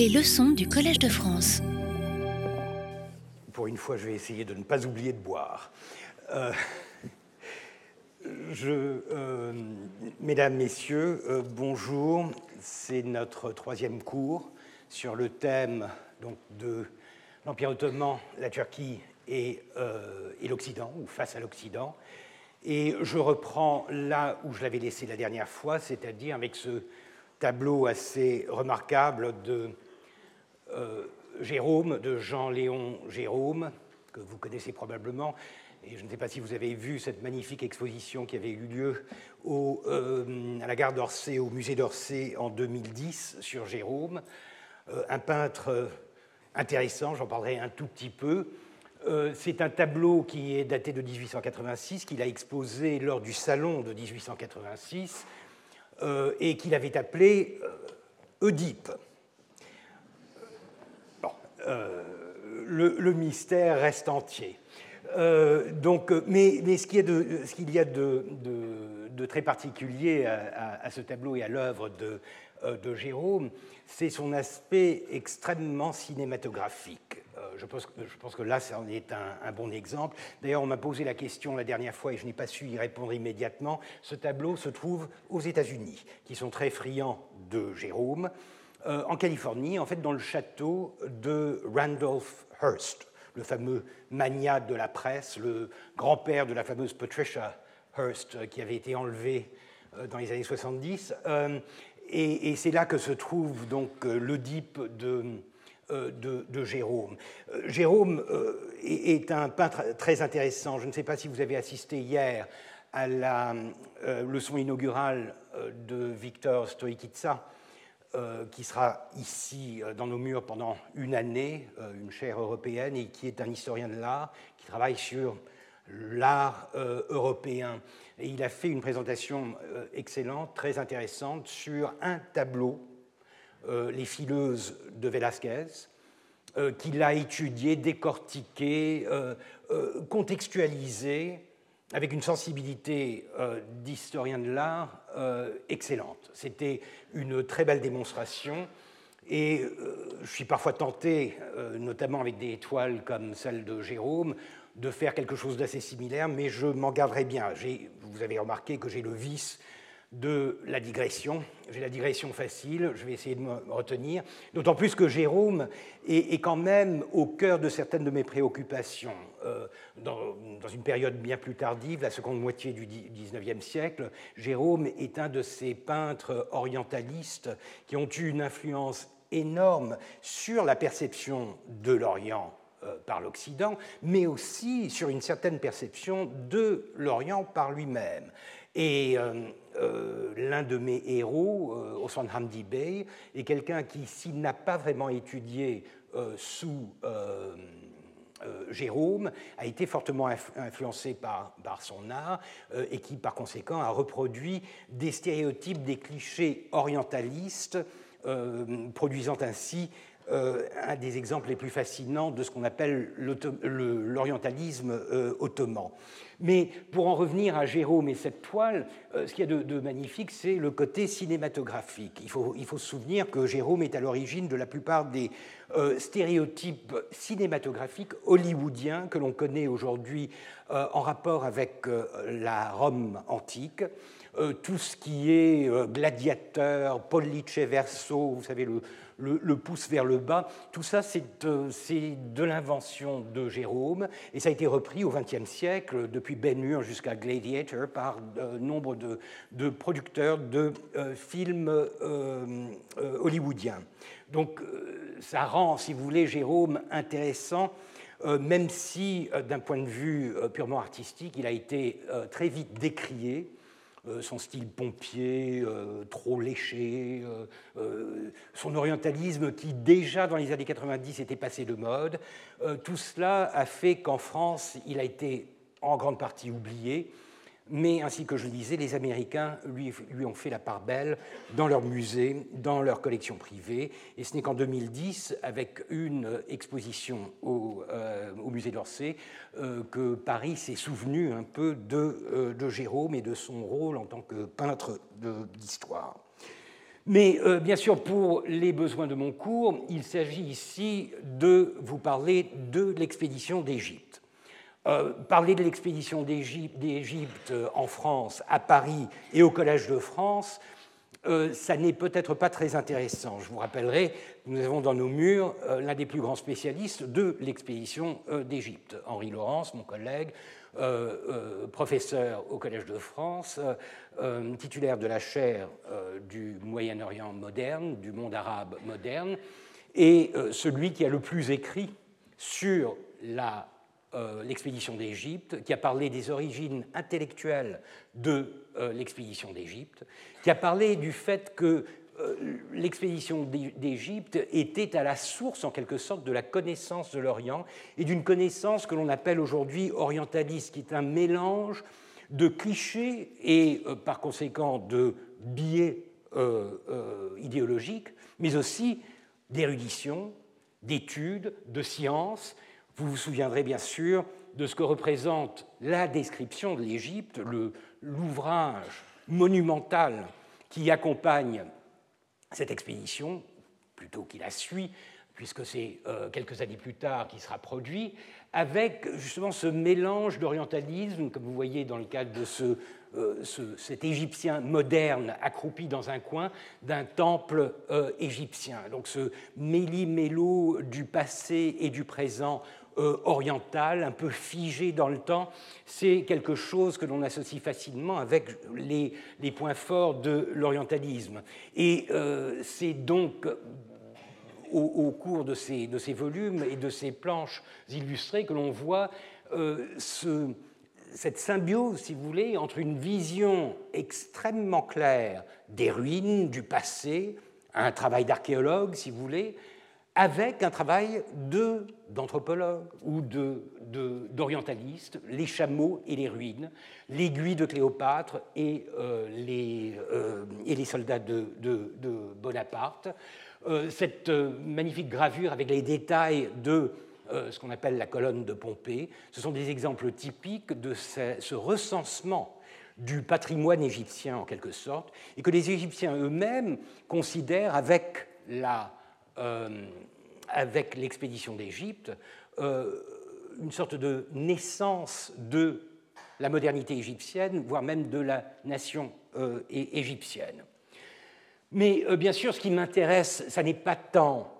Les leçons du Collège de France. Pour une fois, je vais essayer de ne pas oublier de boire. Euh, euh, mesdames, Messieurs, euh, bonjour. C'est notre troisième cours sur le thème donc, de l'Empire ottoman, la Turquie et, l'Occident, ou face à l'Occident. Et je reprends là où je l'avais laissé la dernière fois, c'est-à-dire avec ce tableau assez remarquable de Jérôme, de Jean-Léon Jérôme, que vous connaissez probablement. Et je ne sais pas si vous avez vu cette magnifique exposition qui avait eu lieu euh, à la gare d'Orsay, au musée d'Orsay en 2010 sur Jérôme. Euh, un peintre intéressant, j'en parlerai un tout petit peu. C'est un tableau qui est daté de 1886, qu'il a exposé lors du salon de 1886 euh, et qu'il avait appelé euh, Oedipe. Euh, le, mystère reste entier. donc, mais, ce qu'il y a de, très particulier à, ce tableau et à l'œuvre de, Jérôme, c'est son aspect extrêmement cinématographique. Euh, je pense, je pense, que là, ça en est un, bon exemple. D'ailleurs, on m'a posé la question la dernière fois et je n'ai pas su y répondre immédiatement. Ce tableau se trouve aux États-Unis, qui sont très friands de Jérôme, euh, en Californie, en fait, dans le château de Randolph Hearst, le fameux magnat de la presse, le grand-père de la fameuse Patricia Hearst, euh, qui avait été enlevée dans les années 70. Et, c'est là que se trouve donc l'Oedipe de euh, de, Jérôme. Euh, Jérôme euh, est un peintre très intéressant. Je ne sais pas si vous avez assisté hier à la leçon inaugurale de Victor Stoïkitsa, qui sera ici dans nos murs pendant une année, une chaire européenne, et qui est un historien de l'art, qui travaille sur l'art européen. Et il a fait une présentation excellente, très intéressante, sur un tableau euh, les fileuses de Velázquez, euh, qu'il a étudié, décortiqué, euh, contextualisé avec une sensibilité d'historien de l'art excellente. C'était une très belle démonstration. Et je suis parfois tenté, notamment avec des étoiles comme celle de Jérôme, de faire quelque chose d'assez similaire, mais je m'en garderai bien. Vous avez remarqué que j'ai le vice de la digression. J'ai la digression facile, je vais essayer de me retenir, d'autant plus que Jérôme est, quand même au cœur de certaines de mes préoccupations. Euh, dans, une période bien plus tardive, la seconde moitié du XIXe siècle, Jérôme est un de ces peintres orientalistes qui ont eu une influence énorme sur la perception de l'Orient euh, par l'Occident, mais aussi sur une certaine perception de l'Orient par lui-même. Et euh, euh, l'un de mes héros, euh, Osman Hamdi Bey, est quelqu'un qui, s'il n'a pas vraiment étudié sous Jérôme, a été fortement influencé par, par son art et qui, par conséquent, a reproduit des stéréotypes, des clichés orientalistes, produisant ainsi euh, un des exemples les plus fascinants de ce qu'on appelle l'orientalisme euh, ottoman. Mais pour en revenir à Jérôme et cette toile, euh, ce qu'il y a de, magnifique, c'est le côté cinématographique. Il faut, il faut, se souvenir que Jérôme est à l'origine de la plupart des stéréotypes cinématographiques hollywoodiens que l'on connaît aujourd'hui en rapport avec la Rome antique. tout ce qui est gladiateur, pollice verso, vous savez, le, le, pouce vers le bas. Tout ça, euh, c'est de l'invention de Jérôme et ça a été repris au XXe siècle, depuis Ben Hur jusqu'à Gladiator, par euh, nombre de, producteurs de euh, films hollywoodiens. Donc ça rend, si vous voulez, Jérôme intéressant même si d'un point de vue purement artistique, il a été très vite décrié euh, son style pompier, euh, trop léché, euh, son orientalisme qui déjà dans les années 90 était passé de mode, tout cela a fait qu'en France, il a été en grande partie oublié mais ainsi que je le disais, les Américains lui, ont fait la part belle dans leurs musées, dans leurs collections privées. Et ce n'est qu'en 2010, avec une exposition au, euh, musée d'Orsay, euh, que Paris s'est souvenu un peu de, euh, de, Jérôme et de son rôle en tant que peintre d'histoire. Mais bien sûr, pour les besoins de mon cours, il s'agit ici de vous parler de l'expédition d'Égypte. Euh, parler de l'expédition d'Égypte en France, à Paris et au Collège de France, euh, ça n'est peut-être pas très intéressant. Je vous rappellerai, nous avons dans nos murs l'un des plus grands spécialistes de l'expédition d'Égypte, Henri Laurence, mon collègue, professeur au Collège de France, euh, titulaire de la chaire euh, du Moyen-Orient moderne, du monde arabe moderne, et euh, celui qui a le plus écrit sur l'expédition d'Égypte, qui a parlé des origines intellectuelles de l'expédition d'Égypte, qui a parlé du fait que l'expédition d'Égypte était à la source, en quelque sorte, de la connaissance de l'Orient et d'une connaissance que l'on appelle aujourd'hui orientaliste, qui est un mélange de clichés et euh, par conséquent de biais euh, euh, idéologiques, mais aussi d'érudition, d'études, de sciences. Vous vous souviendrez bien sûr de ce que représente la description de l'Égypte, l'ouvrage monumental qui accompagne cette expédition, plutôt qu'il la suit, puisque c'est quelques années plus tard qu'il sera produit, avec justement ce mélange d'orientalisme, comme vous voyez dans le cadre de euh, cet Égyptien moderne accroupi dans un coin d'un temple euh, égyptien. Donc ce méli-mélo du passé et du présent euh, oriental, un peu figé dans le temps, c'est quelque chose que l'on associe facilement avec les, points forts de l'orientalisme. Et c'est donc au, cours de ces, de volumes et de ces planches illustrées que l'on voit euh, ce, cette symbiose, si vous voulez, entre une vision extrêmement claire des ruines, du passé, un travail d'archéologue, si vous voulez, avec un travail d'anthropologue ou d'orientaliste, de, les chameaux et les ruines, l'aiguille de Cléopâtre et, euh, les, euh, les soldats de, Bonaparte. Euh, cette magnifique gravure avec les détails de ce qu'on appelle la colonne de Pompée, ce sont des exemples typiques de ce, recensement du patrimoine égyptien en quelque sorte, et que les Égyptiens eux-mêmes considèrent avec avec l'expédition d'Égypte, une sorte de naissance de la modernité égyptienne, voire même de la nation égyptienne. Mais euh, bien sûr, ce qui m'intéresse, ce n'est pas tant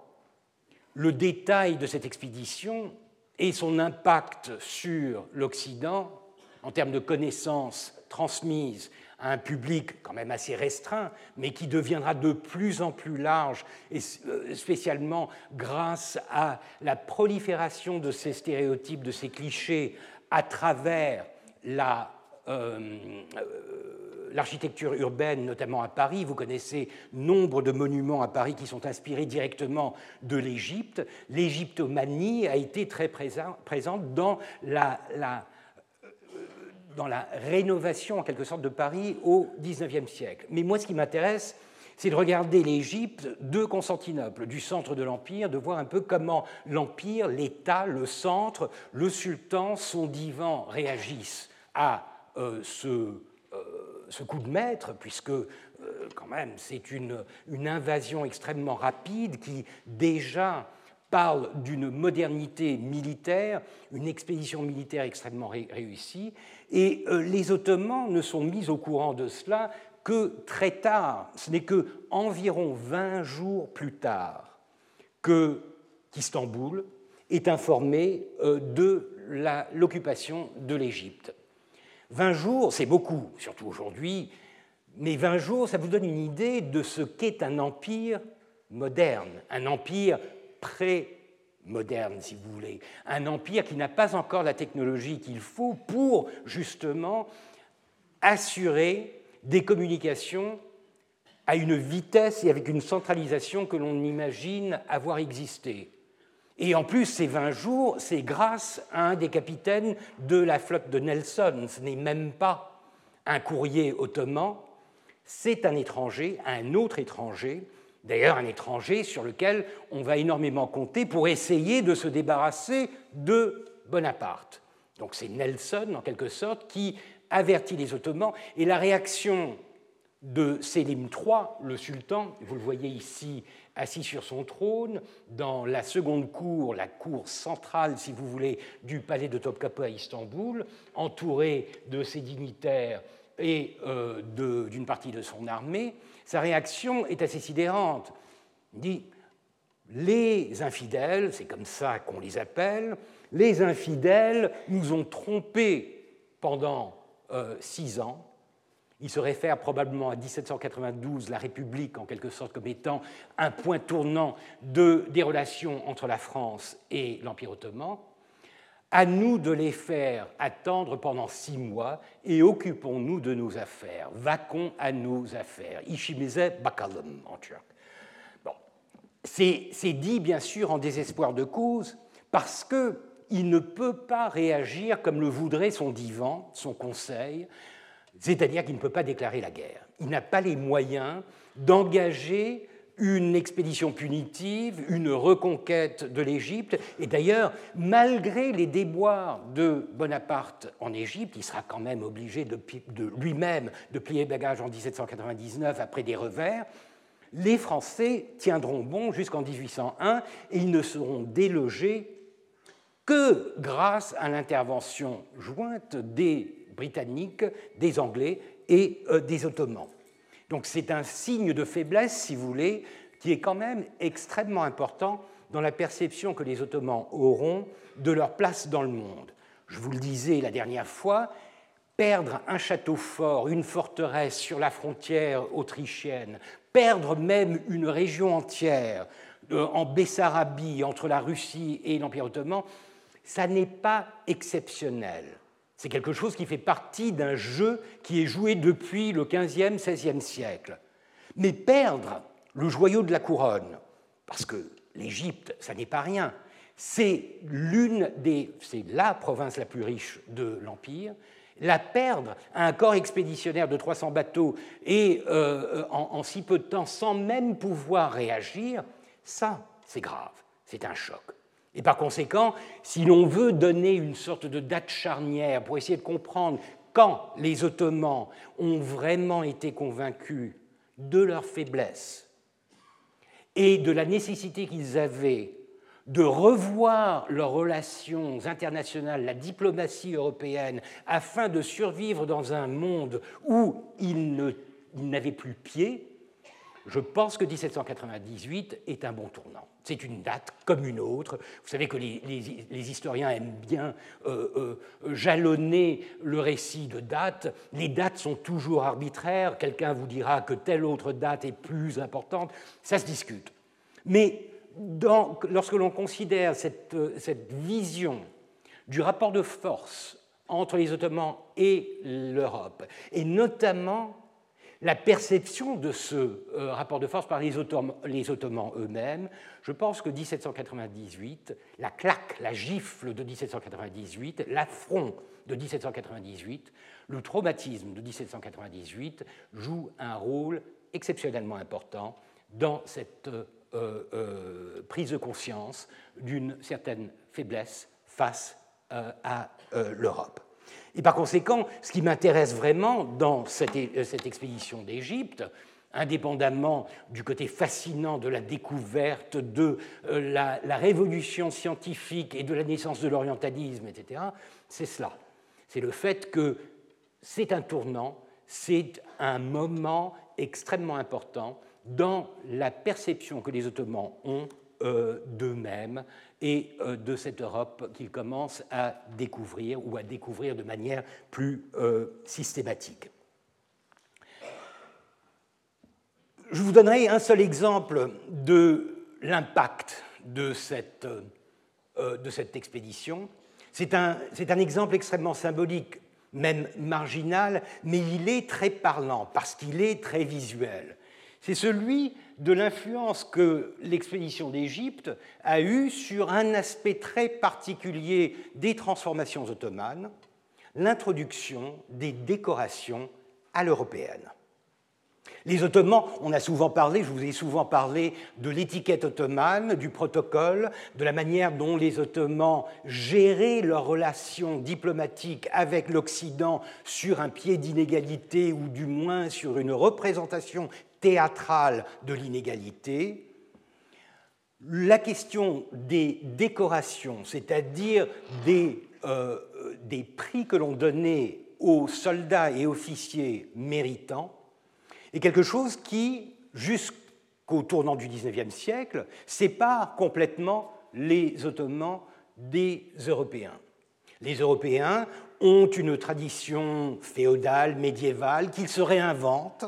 le détail de cette expédition et son impact sur l'Occident en termes de connaissances transmises un public quand même assez restreint, mais qui deviendra de plus en plus large, et euh, spécialement grâce à la prolifération de ces stéréotypes, de ces clichés à travers la, euh, l'architecture urbaine, notamment à Paris. Vous connaissez nombre de monuments à Paris qui sont inspirés directement de l'Égypte. L'égyptomanie a été très présente dans la, euh, dans la rénovation, en quelque sorte, de Paris au XIXe siècle. Mais moi, ce qui m'intéresse, c'est de regarder l'Égypte de Constantinople, du centre de l'Empire, de voir un peu comment l'Empire, l'État, le centre, le sultan, son divan réagissent à euh, ce ce coup de maître, puisque euh, quand même c'est une, invasion extrêmement rapide qui déjà parle d'une modernité militaire, une expédition militaire extrêmement réussie, et euh, les Ottomans ne sont mis au courant de cela que très tard. Ce n'est que environ 20 jours plus tard que qu'Istanbul est informé euh, de l'occupation de l'Égypte. 20 jours, c'est beaucoup, surtout aujourd'hui, mais 20 jours, ça vous donne une idée de ce qu'est un empire moderne, un empire pré-moderne, si vous voulez, un empire qui n'a pas encore la technologie qu'il faut pour justement assurer des communications à une vitesse et avec une centralisation que l'on imagine avoir existé. Et en plus, ces 20 jours, c'est grâce à un des capitaines de la flotte de Nelson. Ce n'est même pas un courrier ottoman, c'est un étranger, un autre étranger, d'ailleurs un étranger sur lequel on va énormément compter pour essayer de se débarrasser de Bonaparte. Donc c'est Nelson, en quelque sorte, qui avertit les Ottomans, et la réaction de Sélim III, le sultan, vous le voyez ici assis sur son trône, dans la seconde cour, la cour centrale, si vous voulez, du palais de Topkapi à Istanbul, entouré de ses dignitaires et euh, d'une partie de son armée, sa réaction est assez sidérante. Il dit Les infidèles, c'est comme ça qu'on les appelle, les infidèles nous ont trompés pendant euh, six ans il se réfère probablement à 1792, la République en quelque sorte comme étant un point tournant de, des relations entre la France et l'Empire ottoman. À nous de les faire attendre pendant six mois et occupons-nous de nos affaires. Vaquons à nos affaires. Ishimize bakalım en turc. Bon. C'est dit bien sûr en désespoir de cause parce qu'il ne peut pas réagir comme le voudrait son divan, son conseil, c'est-à-dire qu'il ne peut pas déclarer la guerre. Il n'a pas les moyens d'engager une expédition punitive, une reconquête de l'Égypte. Et d'ailleurs, malgré les déboires de Bonaparte en Égypte, il sera quand même obligé lui-même de plier bagage en 1799 après des revers. Les Français tiendront bon jusqu'en 1801 et ils ne seront délogés que grâce à l'intervention jointe des Britanniques, des Anglais et euh, des Ottomans. Donc c'est un signe de faiblesse, si vous voulez, qui est quand même extrêmement important dans la perception que les Ottomans auront de leur place dans le monde. Je vous le disais la dernière fois, perdre un château fort, une forteresse sur la frontière autrichienne, perdre même une région entière euh, en Bessarabie entre la Russie et l'Empire ottoman, ça n'est pas exceptionnel. C'est quelque chose qui fait partie d'un jeu qui est joué depuis le XVe, XVIe siècle. Mais perdre le joyau de la couronne, parce que l'Égypte, ça n'est pas rien, c'est l'une des, c'est la province la plus riche de l'Empire, la perdre à un corps expéditionnaire de 300 bateaux et euh, en, en si peu de temps sans même pouvoir réagir, ça, c'est grave, c'est un choc. Et par conséquent, si l'on veut donner une sorte de date charnière pour essayer de comprendre quand les Ottomans ont vraiment été convaincus de leur faiblesse et de la nécessité qu'ils avaient de revoir leurs relations internationales, la diplomatie européenne, afin de survivre dans un monde où ils n'avaient plus pied, je pense que 1798 est un bon tournant. C'est une date comme une autre. Vous savez que les, historiens aiment bien euh, euh, jalonner le récit de dates. Les dates sont toujours arbitraires. Quelqu'un vous dira que telle autre date est plus importante. Ça se discute. Mais lorsque l'on considère cette, cette vision du rapport de force entre les Ottomans et l'Europe, et notamment la perception de ce euh, rapport de force par les Ottomans, eux-mêmes, je pense que 1798, la claque, la gifle de 1798, l'affront de 1798, le traumatisme de 1798 joue un rôle exceptionnellement important dans cette euh, euh, prise de conscience d'une certaine faiblesse face à l'Europe. Et par conséquent, ce qui m'intéresse vraiment dans cette, euh, expédition d'Égypte, indépendamment du côté fascinant de la découverte, de euh, la, révolution scientifique et de la naissance de l'orientalisme, etc., c'est cela. C'est le fait que c'est un tournant, c'est un moment extrêmement important dans la perception que les Ottomans ont euh, d'eux-mêmes et euh, de cette Europe qu'ils commencent à découvrir ou à découvrir de manière plus euh, systématique. Je vous donnerai un seul exemple de l'impact de cette, cette expédition. C'est un exemple extrêmement symbolique, même marginal, mais il est très parlant parce qu'il est très visuel. C'est celui de l'influence que l'expédition d'Égypte a eue sur un aspect très particulier des transformations ottomanes, l'introduction des décorations à l'européenne. Les Ottomans, on a souvent parlé, je vous ai souvent parlé de l'étiquette ottomane, du protocole, de la manière dont les Ottomans géraient leurs relations diplomatiques avec l'Occident sur un pied d'inégalité ou du moins sur une représentation théâtrale de l'inégalité. La question des décorations, c'est-à-dire des, euh, des prix que l'on donnait aux soldats et officiers méritants, est quelque chose qui, jusqu'au tournant du XIXe siècle, sépare complètement les Ottomans des Européens. Les Européens ont une tradition féodale, médiévale, qu'ils se réinventent,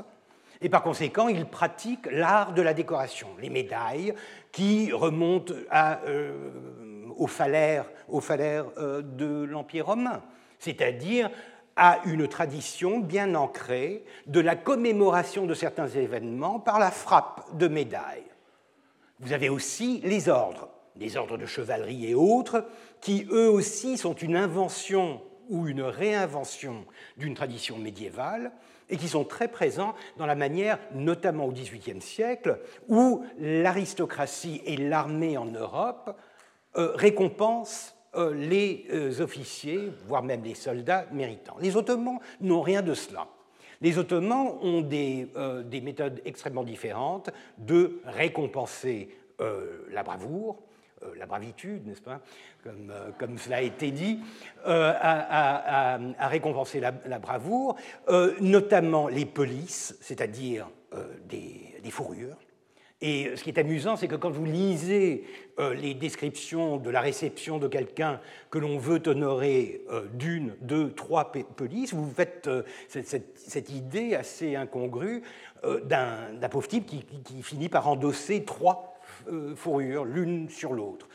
et par conséquent, ils pratiquent l'art de la décoration, les médailles qui remontent euh, aux phalaires, euh, de l'Empire romain, c'est-à-dire à une tradition bien ancrée de la commémoration de certains événements par la frappe de médailles. Vous avez aussi les ordres, les ordres de chevalerie et autres, qui eux aussi sont une invention ou une réinvention d'une tradition médiévale et qui sont très présents dans la manière, notamment au XVIIIe siècle, où l'aristocratie et l'armée en Europe euh, récompensent euh, les euh, officiers, voire même les soldats méritants. Les Ottomans n'ont rien de cela. Les Ottomans ont des, méthodes extrêmement différentes de récompenser la bravoure, la bravitude, n'est-ce pas, comme, cela a été dit, à, récompenser la, bravoure, notamment les polices, c'est-à-dire des fourrures, et ce qui est amusant, c'est que quand vous lisez euh, les descriptions de la réception de quelqu'un que l'on veut honorer euh, d'une, deux, trois polices, vous faites euh, cette, idée assez incongrue d'un pauvre type qui, finit par endosser trois fourrures l'une sur l'autre.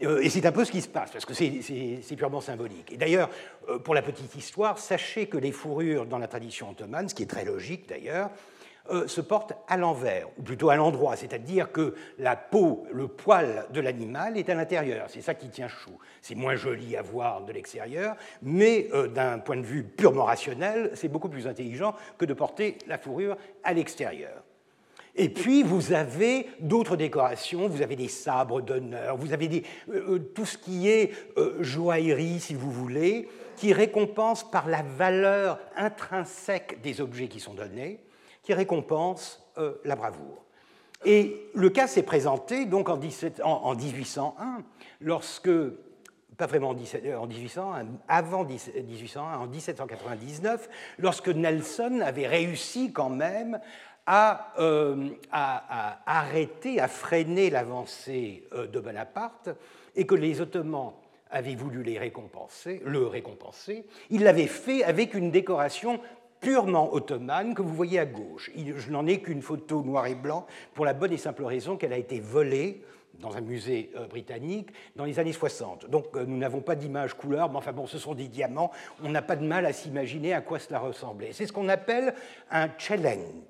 Et c'est un peu ce qui se passe, parce que c'est purement symbolique. Et d'ailleurs, pour la petite histoire, sachez que les fourrures dans la tradition ottomane, ce qui est très logique d'ailleurs, euh, se porte à l'envers, ou plutôt à l'endroit, c'est-à-dire que la peau, le poil de l'animal est à l'intérieur. C'est ça qui tient chou. C'est moins joli à voir de l'extérieur, mais euh, d'un point de vue purement rationnel, c'est beaucoup plus intelligent que de porter la fourrure à l'extérieur. Et puis, vous avez d'autres décorations, vous avez des sabres d'honneur, vous avez euh, tout ce qui est joaillerie, si vous voulez, qui récompense par la valeur intrinsèque des objets qui sont donnés qui récompense euh, la bravoure. Et le cas s'est présenté donc en, 1801, lorsque, pas vraiment en 1801, avant 1801, en 1799, lorsque Nelson avait réussi quand même à, euh, arrêter, à freiner l'avancée euh, de Bonaparte, et que les Ottomans avaient voulu le récompenser, il l'avait fait avec une décoration purement ottomane que vous voyez à gauche. Je n'en ai qu'une photo noir et blanc pour la bonne et simple raison qu'elle a été volée dans un musée euh, britannique dans les années 60. Donc euh, nous n'avons pas d'image couleur, mais enfin bon, ce sont des diamants, on n'a pas de mal à s'imaginer à quoi cela ressemblait. C'est ce qu'on appelle un cheleng.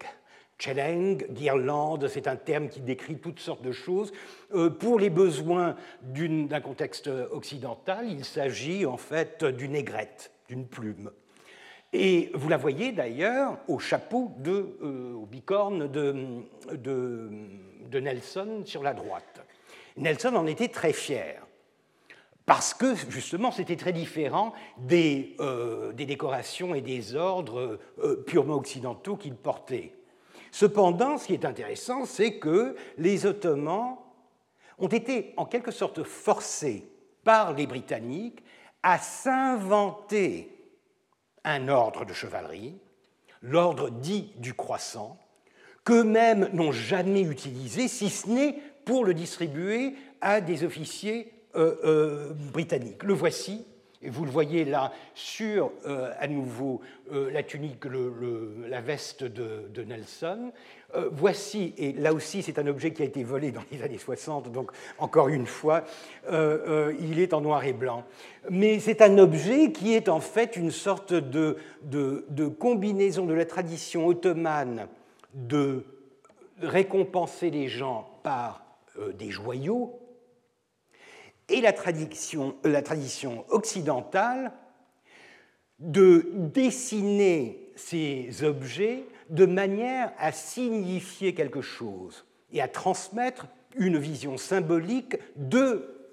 Cheleng, guirlande, c'est un terme qui décrit toutes sortes de choses. Euh, pour les besoins d'un contexte occidental, il s'agit en fait d'une aigrette, d'une plume. Et vous la voyez d'ailleurs au chapeau, de, euh, au bicorne de, Nelson sur la droite. Nelson en était très fier, parce que justement c'était très différent des, euh, décorations et des ordres euh, purement occidentaux qu'il portait. Cependant, ce qui est intéressant, c'est que les Ottomans ont été en quelque sorte forcés par les Britanniques à s'inventer un ordre de chevalerie, l'ordre dit du croissant, qu'eux-mêmes n'ont jamais utilisé, si ce n'est pour le distribuer à des officiers euh, euh, britanniques. Le voici, et vous le voyez là sur euh, à nouveau la tunique, la veste de Nelson. Euh, voici, et là aussi c'est un objet qui a été volé dans les années 60, donc encore une fois, euh, euh, il est en noir et blanc. Mais c'est un objet qui est en fait une sorte de combinaison de la tradition ottomane de récompenser les gens par des joyaux et la tradition, la tradition occidentale de dessiner ces objets de manière à signifier quelque chose et à transmettre une vision symbolique de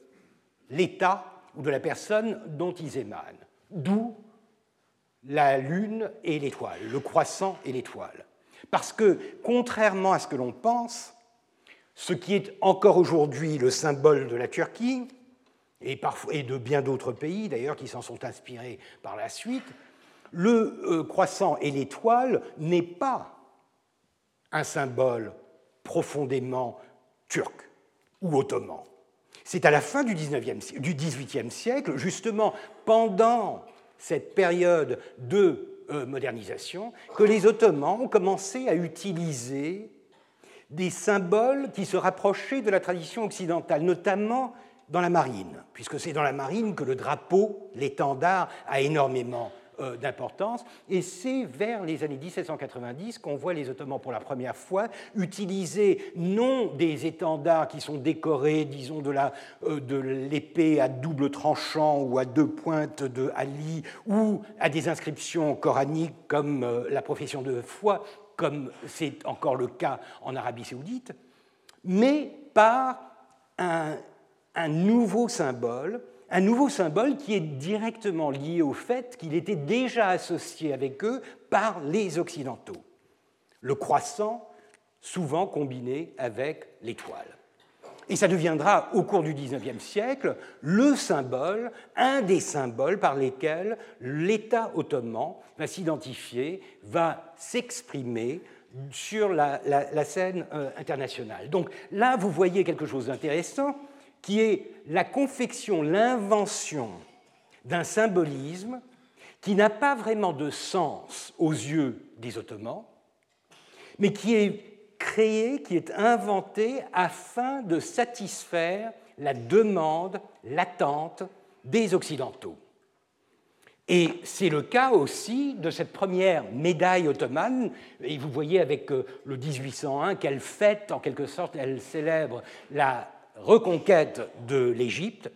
l'état ou de la personne dont ils émanent. D'où la lune et l'étoile, le croissant et l'étoile. Parce que, contrairement à ce que l'on pense, ce qui est encore aujourd'hui le symbole de la Turquie, et, de bien d'autres pays d'ailleurs qui s'en sont inspirés par la suite, le euh, croissant et l'étoile n'est pas un symbole profondément turc ou ottoman. C'est à la fin du, XVIIIe siècle, justement pendant cette période de euh, modernisation, que les Ottomans ont commencé à utiliser des symboles qui se rapprochaient de la tradition occidentale, notamment dans la marine, puisque c'est dans la marine que le drapeau, l'étendard, a énormément euh, d'importance. Et c'est vers les années 1790 qu'on voit les Ottomans pour la première fois utiliser non des étendards qui sont décorés, disons, de euh, l'épée à double tranchant ou à deux pointes de Ali, ou à des inscriptions coraniques comme euh, la profession de foi, comme c'est encore le cas en Arabie saoudite, mais par un nouveau symbole un nouveau symbole qui est directement lié au fait qu'il était déjà associé avec eux par les Occidentaux. Le croissant, souvent combiné avec l'étoile. Et ça deviendra, au cours du XIXe siècle, le symbole, un des symboles par lesquels l'État ottoman va s'identifier, va s'exprimer sur la, scène euh, internationale. Donc là, vous voyez quelque chose d'intéressant qui est la confection, l'invention d'un symbolisme qui n'a pas vraiment de sens aux yeux des Ottomans, mais qui est créé, qui est inventé afin de satisfaire la demande, l'attente des Occidentaux. Et c'est le cas aussi de cette première médaille ottomane. Et vous voyez avec euh, le 1801 qu'elle fête, en quelque sorte, elle célèbre la reconquête de l'Égypte,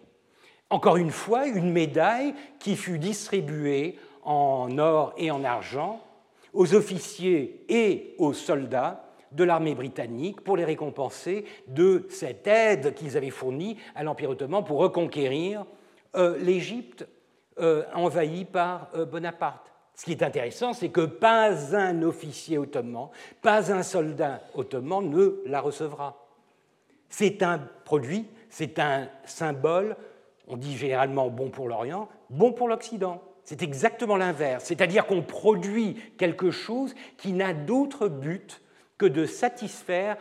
encore une fois, une médaille qui fut distribuée en or et en argent aux officiers et aux soldats de l'armée britannique pour les récompenser de cette aide qu'ils avaient fournie à l'Empire ottoman pour reconquérir euh, l'Égypte euh, envahie par euh, Bonaparte. Ce qui est intéressant, c'est que pas un officier ottoman, pas un soldat ottoman ne la recevra. C'est un produit, c'est un symbole, on dit généralement bon pour l'Orient, bon pour l'Occident. C'est exactement l'inverse, c'est-à-dire qu'on produit quelque chose qui n'a d'autre but que de satisfaire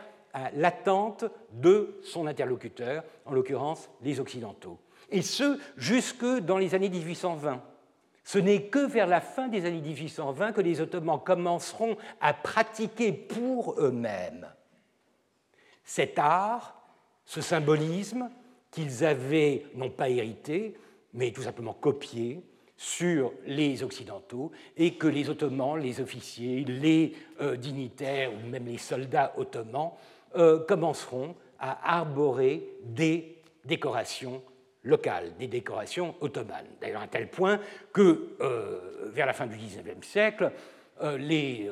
l'attente de son interlocuteur, en l'occurrence les Occidentaux. Et ce, jusque dans les années 1820. Ce n'est que vers la fin des années 1820 que les Ottomans commenceront à pratiquer pour eux-mêmes cet art ce symbolisme qu'ils avaient non pas hérité, mais tout simplement copié sur les Occidentaux et que les Ottomans, les officiers, les euh, dignitaires ou même les soldats ottomans euh, commenceront à arborer des décorations locales, des décorations ottomanes. D'ailleurs, à tel point que, euh, vers la fin du XIXe siècle, les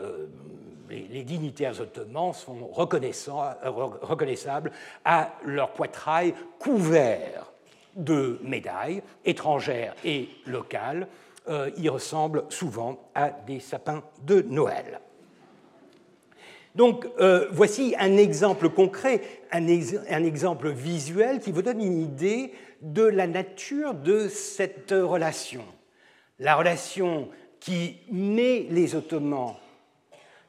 les, dignitaires ottomans sont reconnaissables à leur poitrail couvert de médailles étrangères et locales. Euh, ils ressemblent souvent à des sapins de Noël. Donc euh, voici un exemple concret, un, un, exemple visuel qui vous donne une idée de la nature de cette relation. La relation qui met les Ottomans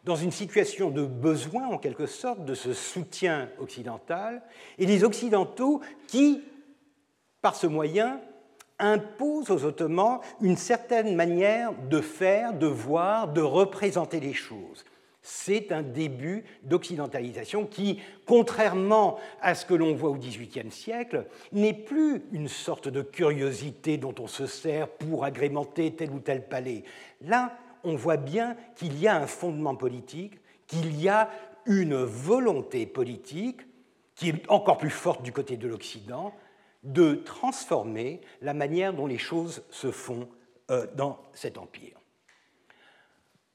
dans une situation de besoin, en quelque sorte, de ce soutien occidental, et les Occidentaux qui, par ce moyen, imposent aux Ottomans une certaine manière de faire, de voir, de représenter les choses. C'est un début d'occidentalisation qui, contrairement à ce que l'on voit au XVIIIe siècle, n'est plus une sorte de curiosité dont on se sert pour agrémenter tel ou tel palais. Là, on voit bien qu'il y a un fondement politique, qu'il y a une volonté politique qui est encore plus forte du côté de l'Occident, de transformer la manière dont les choses se font euh, dans cet empire.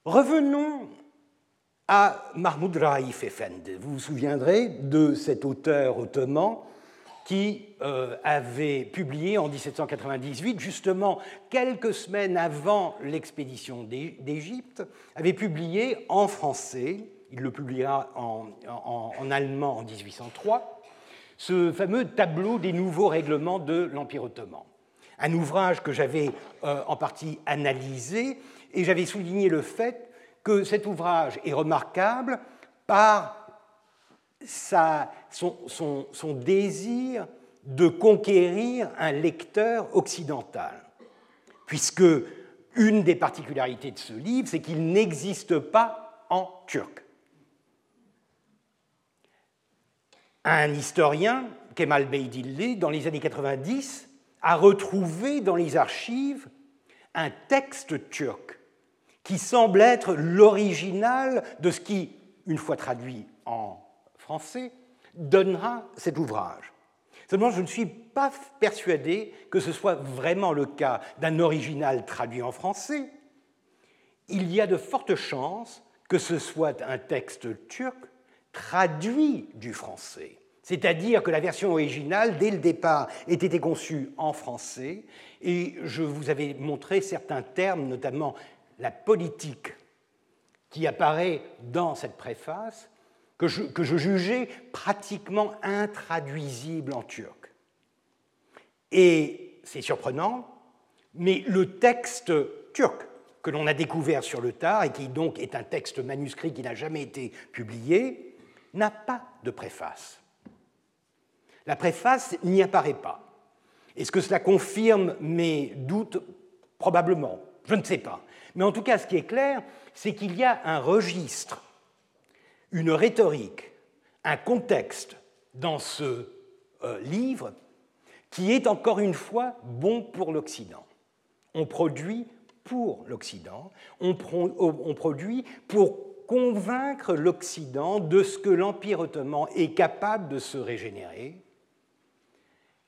Revenons à Mahmoud Raif Effendi. Vous vous souviendrez de cet auteur ottoman qui euh, avait publié en 1798, justement quelques semaines avant l'expédition d'Égypte, avait publié en français, il le publiera en, allemand en 1803, ce fameux tableau des nouveaux règlements de l'Empire ottoman. Un ouvrage que j'avais euh, en partie analysé et j'avais souligné le fait que cet ouvrage est remarquable par son, désir de conquérir un lecteur occidental, puisque une des particularités de ce livre, c'est qu'il n'existe pas en turc. Un historien, Kemal Beydilli, dans les années 90, a retrouvé dans les archives un texte turc qui semble être l'original de ce qui, une fois traduit en français, donnera cet ouvrage. Seulement, je ne suis pas persuadé que ce soit vraiment le cas d'un original traduit en français. Il y a de fortes chances que ce soit un texte turc traduit du français. C'est-à-dire que la version originale, dès le départ, ait été conçue en français, et je vous avais montré certains termes, notamment la politique, qui apparaît dans cette préface, que je, jugeais pratiquement intraduisible en turc. Et c'est surprenant, mais le texte turc que l'on a découvert sur le tard, et qui donc est un texte manuscrit qui n'a jamais été publié, n'a pas de préface. La préface n'y apparaît pas. Est-ce que cela confirme mes doutes? Probablement, je ne sais pas. Mais en tout cas, ce qui est clair, c'est qu'il y a un registre une rhétorique, un contexte dans ce euh, livre qui est encore une fois bon pour l'Occident. On produit pour l'Occident, on, on, produit pour convaincre l'Occident de ce que l'Empire ottoman est capable de se régénérer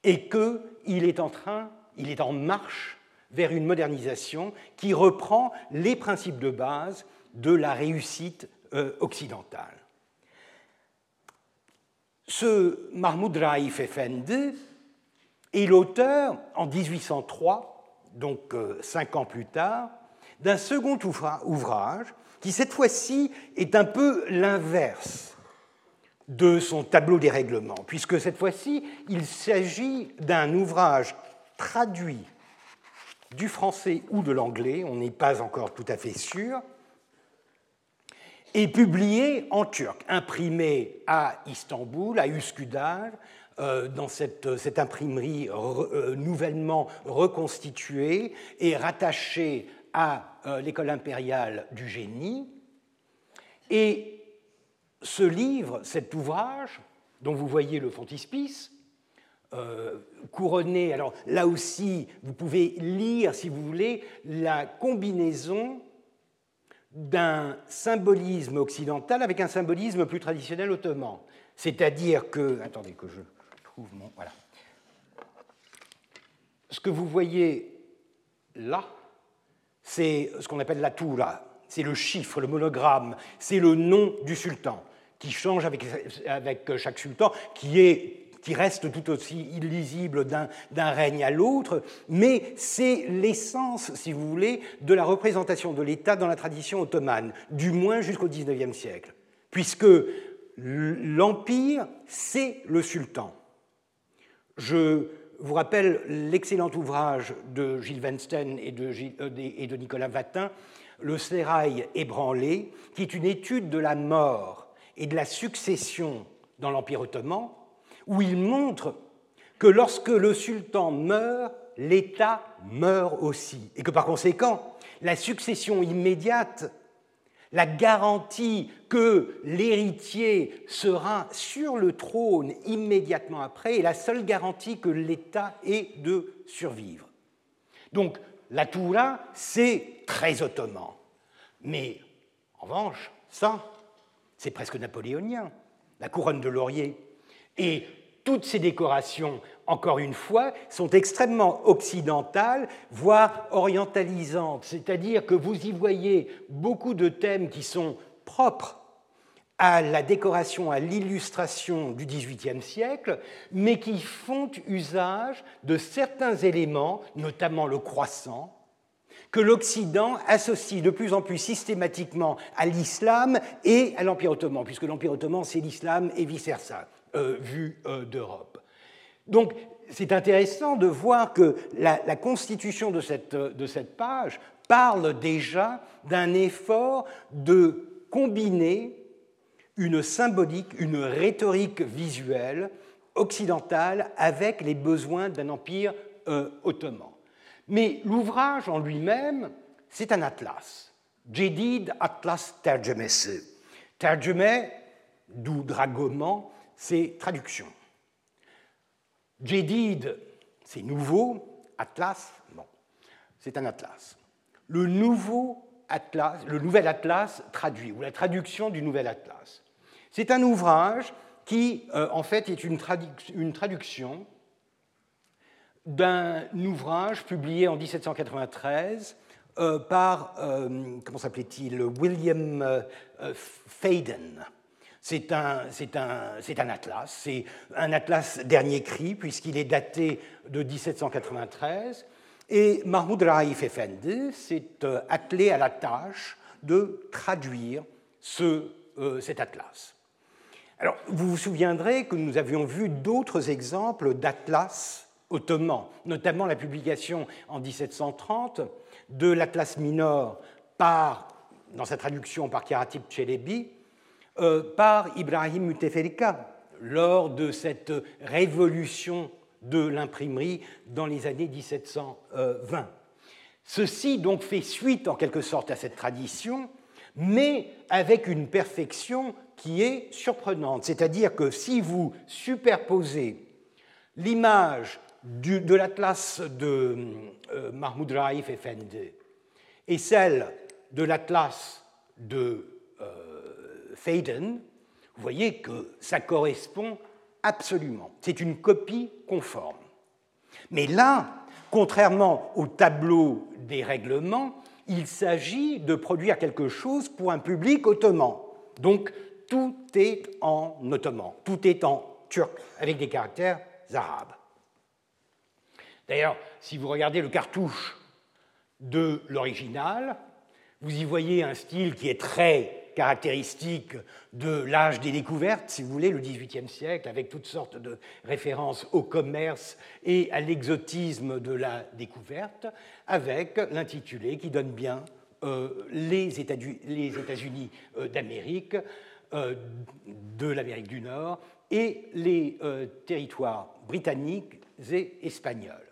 et qu'il est en train, il est en marche vers une modernisation qui reprend les principes de base de la réussite euh, occidentale. Ce Mahmoud Raif Effendi est l'auteur, en 1803, donc euh, cinq ans plus tard, d'un second ouvrage qui, cette fois-ci, est un peu l'inverse de son tableau des règlements, puisque cette fois-ci, il s'agit d'un ouvrage traduit du français ou de l'anglais, on n'est pas encore tout à fait sûr, et publié en turc, imprimé à Istanbul, à Üsküdar, euh, dans cette, cette imprimerie euh, nouvellement reconstituée et rattachée à euh, l'école impériale du génie. Et ce livre, cet ouvrage, dont vous voyez le frontispice, couronné, alors là aussi, vous pouvez lire, si vous voulez, la combinaison d'un symbolisme occidental avec un symbolisme plus traditionnel ottoman. C'est-à-dire que. Attendez que je trouve mon. Voilà. Ce que vous voyez là, c'est ce qu'on appelle la. C'est le chiffre, le monogramme, c'est le nom du sultan, qui change avec chaque sultan, qui est qui reste tout aussi illisible d'un règne à l'autre, mais c'est l'essence, si vous voulez, de la représentation de l'État dans la tradition ottomane, du moins jusqu'au XIXe siècle, puisque l'Empire, c'est le sultan. Je vous rappelle l'excellent ouvrage de Gilles Wensten et de, euh, et de Nicolas Vatin, Le sérail ébranlé, qui est une étude de la mort et de la succession dans l'Empire ottoman, où il montre que lorsque le sultan meurt, l'État meurt aussi, et que par conséquent, la succession immédiate, la garantie que l'héritier sera sur le trône immédiatement après, est la seule garantie que l'État ait de survivre. Donc la Toura, c'est très ottoman. Mais en revanche, ça, c'est presque napoléonien, la couronne de laurier. Et toutes ces décorations encore une fois, sont extrêmement occidentales, voire orientalisantes, c'est-à-dire que vous y voyez beaucoup de thèmes qui sont propres à la décoration, à l'illustration du XVIIIe siècle, mais qui font usage de certains éléments, notamment le croissant, que l'Occident associe de plus en plus systématiquement à l'islam et à l'Empire ottoman, puisque l'Empire ottoman, c'est l'islam et vice-versa, euh, vu euh, d'Europe. Donc, c'est intéressant de voir que la, constitution de cette, de cette page parle déjà d'un effort de combiner une symbolique, une rhétorique visuelle occidentale avec les besoins d'un empire euh, ottoman. Mais l'ouvrage en lui-même, c'est un atlas. Jedid Atlas Terjemesi. Terjeme, d'où dragoman, c'est traduction. Jedid, c'est nouveau. Atlas, bon, c'est un atlas. Le nouveau atlas, le nouvel atlas traduit, ou la traduction du nouvel atlas. C'est un ouvrage qui, euh, en fait, est une, traduction d'un ouvrage publié en 1793 euh, par, euh, comment s'appelait-il, William Faden. C'est un, atlas, c'est un atlas dernier cri, puisqu'il est daté de 1793. Et Mahmoud Raif Effendi s'est attelé à la tâche de traduire ce, cet atlas. Alors, vous vous souviendrez que nous avions vu d'autres exemples d'atlas ottoman, notamment la publication en 1730 de l'Atlas minor par, dans sa traduction par Kiratib Chelebi, euh, par Ibrahim Muteferika lors de cette révolution de l'imprimerie dans les années 1720. Ceci donc fait suite en quelque sorte à cette tradition, mais avec une perfection qui est surprenante. C'est-à-dire que si vous superposez l'image de l'atlas de euh, Mahmoud Raif Effendi et celle de l'atlas de euh, Faden, vous voyez que ça correspond absolument. C'est une copie conforme. Mais là, contrairement au tableau des règlements, il s'agit de produire quelque chose pour un public ottoman. Donc tout est en ottoman, tout est en turc, avec des caractères arabes. D'ailleurs, si vous regardez le cartouche de l'original, vous y voyez un style qui est très caractéristique de l'âge des découvertes, si vous voulez, le XVIIIe siècle, avec toutes sortes de références au commerce et à l'exotisme de la découverte, avec l'intitulé qui donne bien euh, les États-Unis euh, d'Amérique, euh, de l'Amérique du Nord et les territoires britanniques et espagnols.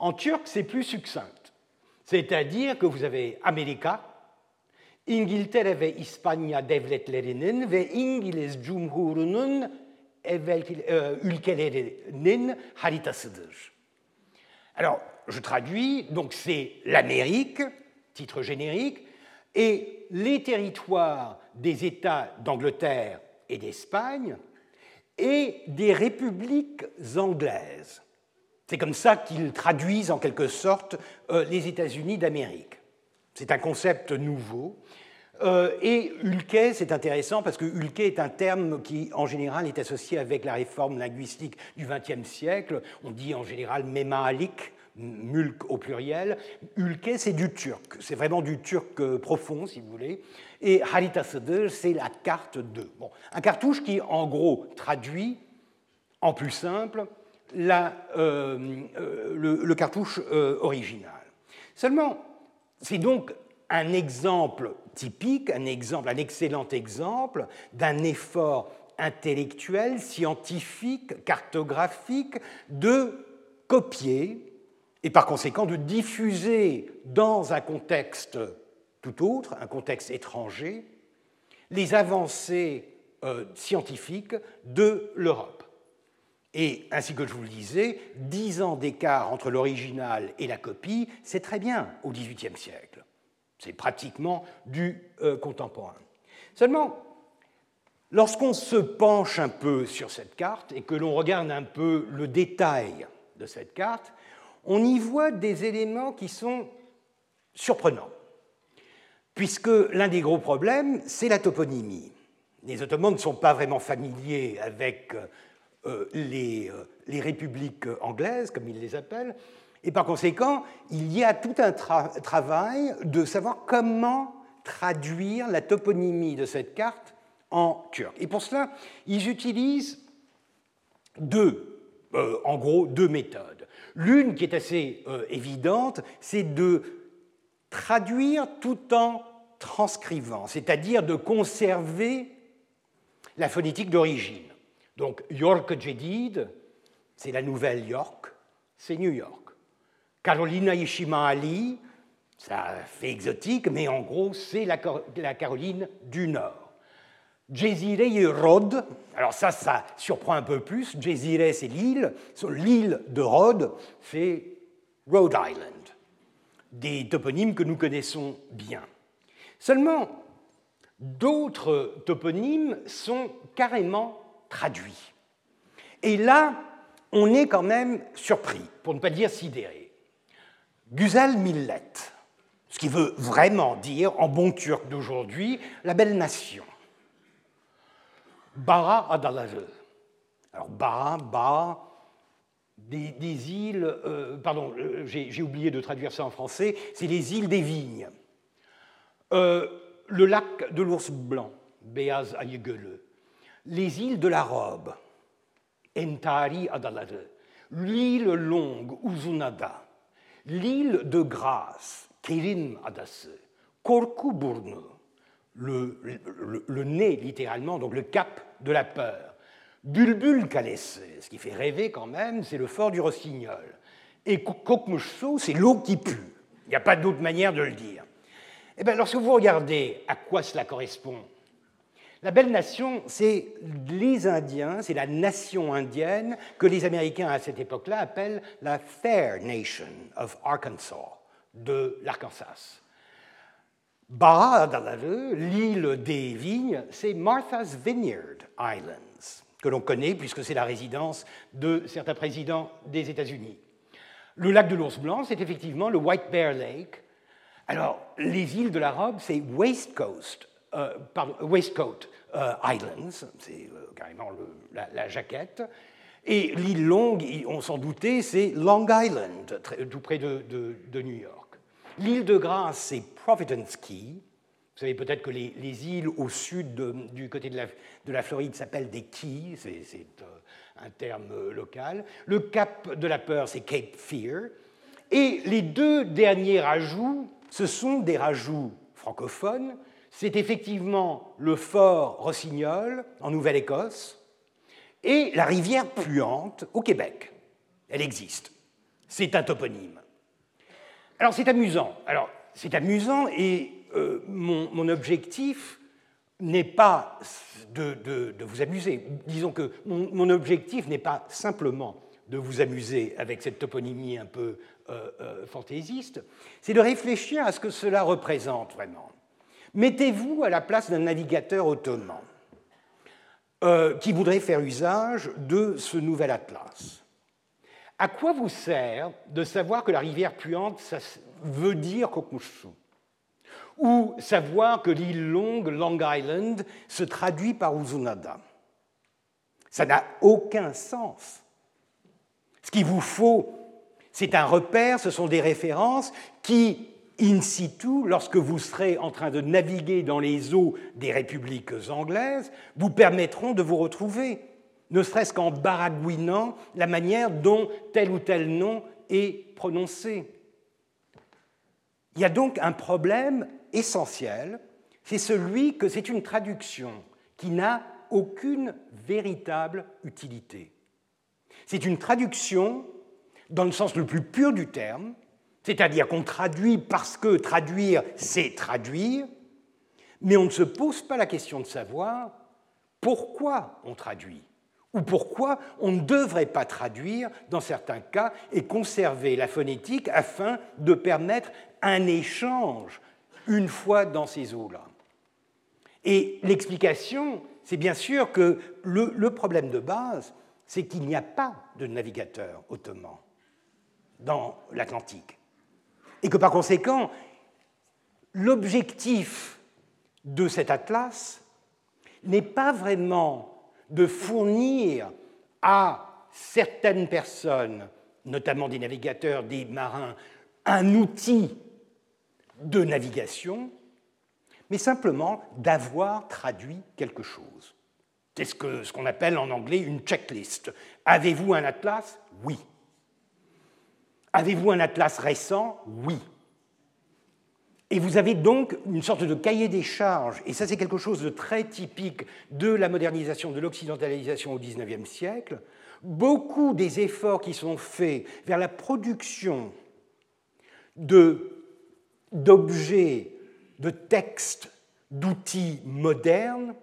En turc, c'est plus succinct. C'est-à-dire que vous avez Amerika, İngiltere ve İspanya devletlerinin ve İngiliz Cumhurunun evvel, e. Alors, je traduis, donc c'est l'Amérique, titre générique, et les territoires des États d'Angleterre et d'Espagne et des républiques anglaises. C'est comme ça qu'ils traduisent en quelque sorte euh, les États-Unis d'Amérique. C'est un concept nouveau. Euh, et Ulke, c'est intéressant parce que Ulke est un terme qui, en général, est associé avec la réforme linguistique du XXe siècle. On dit en général Memaalik, mulk au pluriel. Ulke, c'est du turc. C'est vraiment du turc euh, profond, si vous voulez. Et Haritasıdır, c'est la carte de. Bon, un cartouche qui, en gros, traduit, en plus simple, euh, euh, le, cartouche original. Seulement, c'est donc un exemple typique, un exemple, un excellent exemple d'un effort intellectuel, scientifique, cartographique de copier et par conséquent de diffuser dans un contexte tout autre, un contexte étranger, les avancées scientifiques de l'Europe. Et ainsi que je vous le disais, dix ans d'écart entre l'original et la copie, c'est très bien au XVIIIe siècle. C'est pratiquement du euh, contemporain. Seulement, Lorsqu'on se penche un peu sur cette carte et que l'on regarde un peu le détail de cette carte, on y voit des éléments qui sont surprenants, puisque l'un des gros problèmes, c'est la toponymie. Les Ottomans ne sont pas vraiment familiers avec euh, les, euh, les, républiques anglaises, comme ils les appellent, et par conséquent, il y a tout un travail de savoir comment traduire la toponymie de cette carte en turc. Et pour cela, ils utilisent deux, euh, en gros, deux méthodes. L'une qui est assez euh, évidente, c'est de traduire tout en transcrivant, c'est-à-dire de conserver la phonétique d'origine. Donc York Jedid, c'est la nouvelle York, c'est New York. Carolina Ishima Ali, ça fait exotique, mais en gros, c'est la, Caroline du Nord. Jezire Rhodes, alors ça, ça surprend un peu plus. Jezire, c'est l'île. L'île de Rhodes, c'est Rhode Island. Des toponymes que nous connaissons bien. Seulement, d'autres toponymes sont carrément traduits. Et là, on est quand même surpris, pour ne pas dire sidéré. Güzel Millet, ce qui veut vraiment dire, en bon turc d'aujourd'hui, la belle nation. Bara Adalazı. Alors, Bara, Ba, des, îles, euh, pardon, euh, j'ai oublié de traduire ça en français, c'est les îles des vignes. Euh, le lac de l'ours blanc, Beyaz Ayegele. Les îles de la robe, Entari Adalazı. L'île longue, Uzunada. L'île de grâce, Kirin Adase, Korkuburnu, le, le, nez littéralement, donc le cap de la peur, Bulbul Kalesse, ce qui fait rêver quand même, c'est le fort du rossignol, et Kokmushso, c'est l'eau qui pue. Il n'y a pas d'autre manière de le dire. Eh bien, lorsque vous regardez à quoi cela correspond, la belle nation, c'est les Indiens, c'est la nation indienne que les Américains à cette époque-là appellent la Fair Nation of Arkansas, de l'Arkansas. Baja l'île des vignes, c'est Martha's Vineyard Islands, que l'on connaît puisque c'est la résidence de certains présidents des États-Unis. Le lac de l'ours blanc, c'est effectivement le White Bear Lake. Alors, les îles de la robe, c'est Waste Coast, euh, Waistcoat euh, Islands, c'est euh, carrément la, jaquette. Et l'île longue, on s'en doutait, c'est Long Island, tout près de, New York. L'île de grâce, c'est Providence Key. Vous savez peut-être que les, îles au sud du côté de la, Floride s'appellent des keys, c'est un terme local. Le cap de la peur, c'est Cape Fear. Et les deux derniers rajouts, ce sont des rajouts francophones c'est effectivement le fort Rossignol en Nouvelle-Écosse et la rivière Puante au Québec. Elle existe. C'est un toponyme. Alors c'est amusant. Alors c'est amusant et euh, mon, objectif n'est pas de, vous amuser. Disons que mon, objectif n'est pas simplement de vous amuser avec cette toponymie un peu euh, euh, fantaisiste, c'est de réfléchir à ce que cela représente vraiment. Mettez-vous à la place d'un navigateur ottoman euh, qui voudrait faire usage de ce nouvel atlas. À quoi vous sert de savoir que la rivière puante ça veut dire Kokmushu Ou savoir que l'île longue, Long Island, se traduit par Uzunada? Ça n'a aucun sens. Ce qu'il vous faut, c'est un repère, ce sont des références qui in situ, lorsque vous serez en train de naviguer dans les eaux des républiques anglaises, vous permettront de vous retrouver, ne serait-ce qu'en baragouinant la manière dont tel ou tel nom est prononcé. Il y a donc un problème essentiel, c'est celui que c'est une traduction qui n'a aucune véritable utilité. C'est une traduction, dans le sens le plus pur du terme, c'est-à-dire qu'on traduit parce que traduire, c'est traduire, mais on ne se pose pas la question de savoir pourquoi on traduit ou pourquoi on ne devrait pas traduire dans certains cas et conserver la phonétique afin de permettre un échange une fois dans ces eaux-là. Et l'explication, c'est bien sûr que le, problème de base, c'est qu'il n'y a pas de navigateur ottoman dans l'Atlantique. Et que par conséquent, l'objectif de cet atlas n'est pas vraiment de fournir à certaines personnes, notamment des navigateurs, des marins, un outil de navigation, mais simplement d'avoir traduit quelque chose. C'est ce qu'on ce appelle en anglais une checklist. Avez-vous un atlas? Oui. Avez-vous un atlas récent? Oui. Et vous avez donc une sorte de cahier des charges, et ça c'est quelque chose de très typique de la modernisation, de l'occidentalisation au XIXe siècle. Beaucoup des efforts qui sont faits vers la production d'objets de textes, d'outils modernes,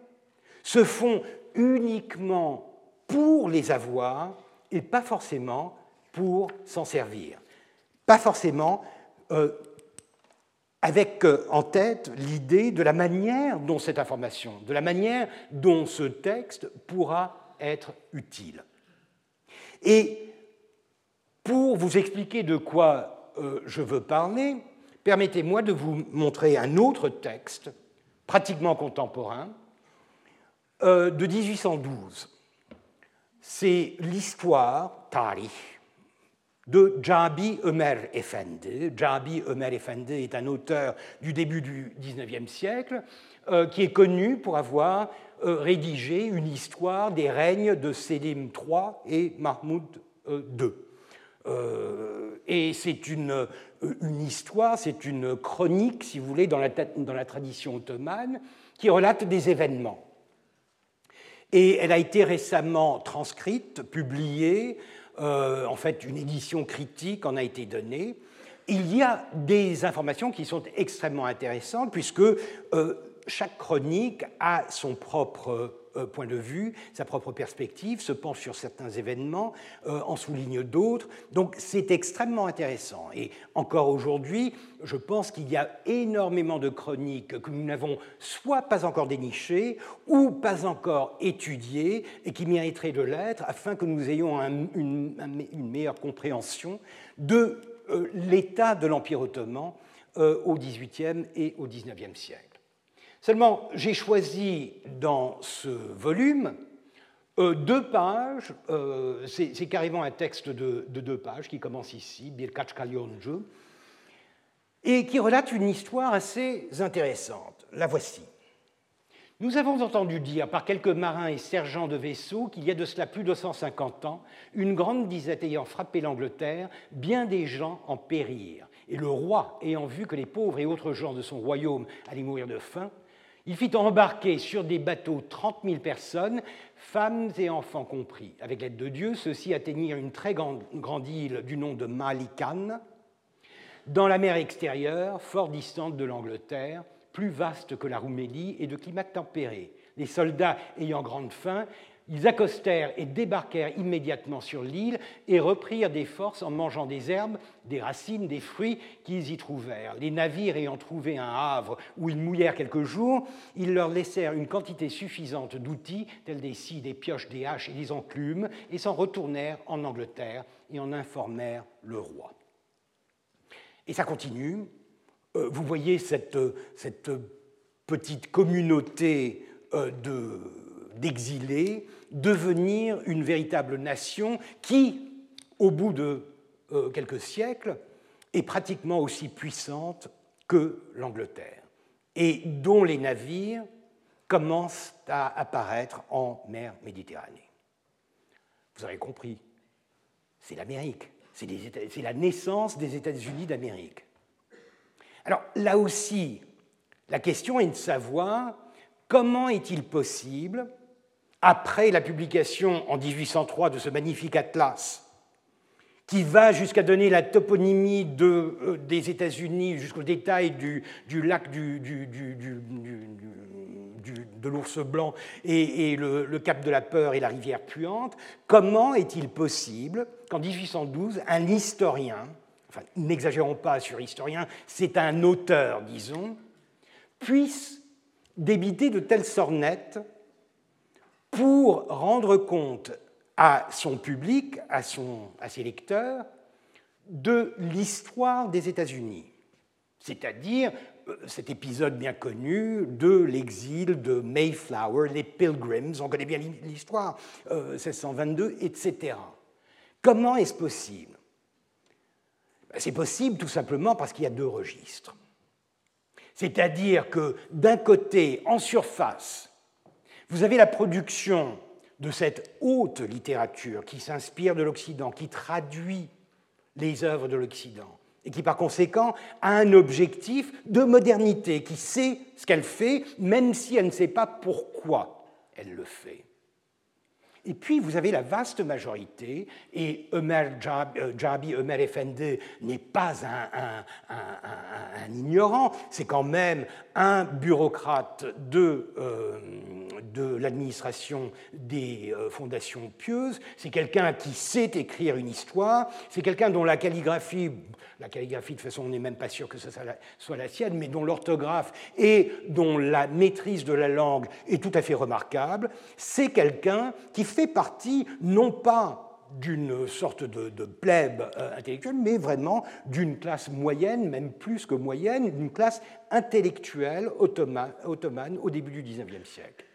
se font uniquement pour les avoir et pas forcément pour s'en servir. Pas forcément euh, avec euh, en tête l'idée de la manière dont cette information, de la manière dont ce texte pourra être utile. Et pour vous expliquer de quoi euh, je veux parler, permettez-moi de vous montrer un autre texte, pratiquement contemporain, de 1812. C'est l'histoire, Tarih, de Jabi Ömer Efendi. Jabi Ömer Efendi est un auteur du début du XIXe siècle euh, qui est connu pour avoir euh, rédigé une histoire des règnes de Selim III et Mahmoud II. et c'est une, une histoire, c'est une chronique, si vous voulez, dans la, dans la tradition ottomane, qui relate des événements. Et elle a été récemment transcrite, publiée, euh, en fait une édition critique en a été donnée. Il y a des informations qui sont extrêmement intéressantes, puisque euh, chaque chronique a son propre point de vue, sa propre perspective, se penche sur certains événements, euh, en souligne d'autres. Donc c'est extrêmement intéressant. Et encore aujourd'hui, je pense qu'il y a énormément de chroniques que nous n'avons soit pas encore dénichées ou pas encore étudiées et qui mériteraient de l'être afin que nous ayons une, meilleure compréhension de euh, l'état de l'Empire ottoman au XVIIIe et au XIXe siècle. Seulement, j'ai choisi dans ce volume euh, deux pages, euh, c'est carrément un texte de, deux pages qui commence ici, Kalyonju, et qui relate une histoire assez intéressante. La voici. Nous avons entendu dire par quelques marins et sergents de vaisseaux qu'il y a de cela plus de 150 ans, une grande disette ayant frappé l'Angleterre, bien des gens en périrent. Et le roi, ayant vu que les pauvres et autres gens de son royaume allaient mourir de faim, il fit embarquer sur des bateaux 30 000 personnes, femmes et enfants compris. Avec l'aide de Dieu, ceux-ci atteignirent une très grande, île du nom de Malikan, dans la mer extérieure, fort distante de l'Angleterre, plus vaste que la Roumélie et de climat tempéré. Les soldats ayant grande faim, ils accostèrent et débarquèrent immédiatement sur l'île et reprirent des forces en mangeant des herbes, des racines, des fruits qu'ils y trouvèrent. Les navires ayant trouvé un havre où ils mouillèrent quelques jours, ils leur laissèrent une quantité suffisante d'outils, tels des scies, des pioches, des haches et des enclumes, et s'en retournèrent en Angleterre et en informèrent le roi. Et ça continue. Euh, vous voyez cette, cette petite communauté euh, d'exilés devenir une véritable nation qui, au bout de euh, quelques siècles, est pratiquement aussi puissante que l'Angleterre et dont les navires commencent à apparaître en mer Méditerranée. Vous avez compris, c'est l'Amérique, c'est la naissance des États-Unis d'Amérique. Alors là aussi, la question est de savoir comment est-il possible après la publication en 1803 de ce magnifique atlas, qui va jusqu'à donner la toponymie euh, des États-Unis jusqu'au détail du, lac du, de l'ours blanc et, le, le, cap de la peur et la rivière puante, comment est-il possible qu'en 1812, un historien, enfin n'exagérons pas sur historien, c'est un auteur, disons, puisse débiter de telles sornettes pour rendre compte à son public, à, son, à ses lecteurs, de l'histoire des États-Unis, c'est-à-dire euh, cet épisode bien connu de l'exil de Mayflower, les Pilgrims, on connaît bien l'histoire, 1622, euh, etc. Comment est-ce possible? Ben, C'est possible tout simplement parce qu'il y a deux registres. C'est-à-dire que d'un côté, en surface, vous avez la production de cette haute littérature qui s'inspire de l'Occident, qui traduit les œuvres de l'Occident, et qui par conséquent a un objectif de modernité, qui sait ce qu'elle fait, même si elle ne sait pas pourquoi elle le fait. Et puis, vous avez la vaste majorité, et Ömer Jabi, Ömer euh, Efendi n'est pas un, ignorant, c'est quand même un bureaucrate de, euh, de l'administration des euh, fondations pieuses, c'est quelqu'un qui sait écrire une histoire, c'est quelqu'un dont la calligraphie, la calligraphie de toute façon on n'est même pas sûr que ce soit la sienne, mais dont l'orthographe et dont la maîtrise de la langue est tout à fait remarquable, c'est quelqu'un qui fait partie non pas d'une sorte de, plèbe euh, intellectuelle, mais vraiment d'une classe moyenne, même plus que moyenne, d'une classe intellectuelle ottomane, au début du XIXe siècle.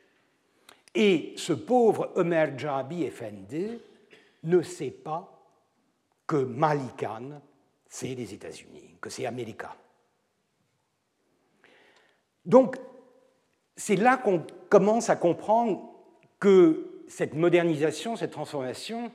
Et ce pauvre Omer Jabi Effendi ne sait pas que Malikan, c'est les États-Unis, que c'est América. Donc, c'est là qu'on commence à comprendre que cette modernisation, cette transformation,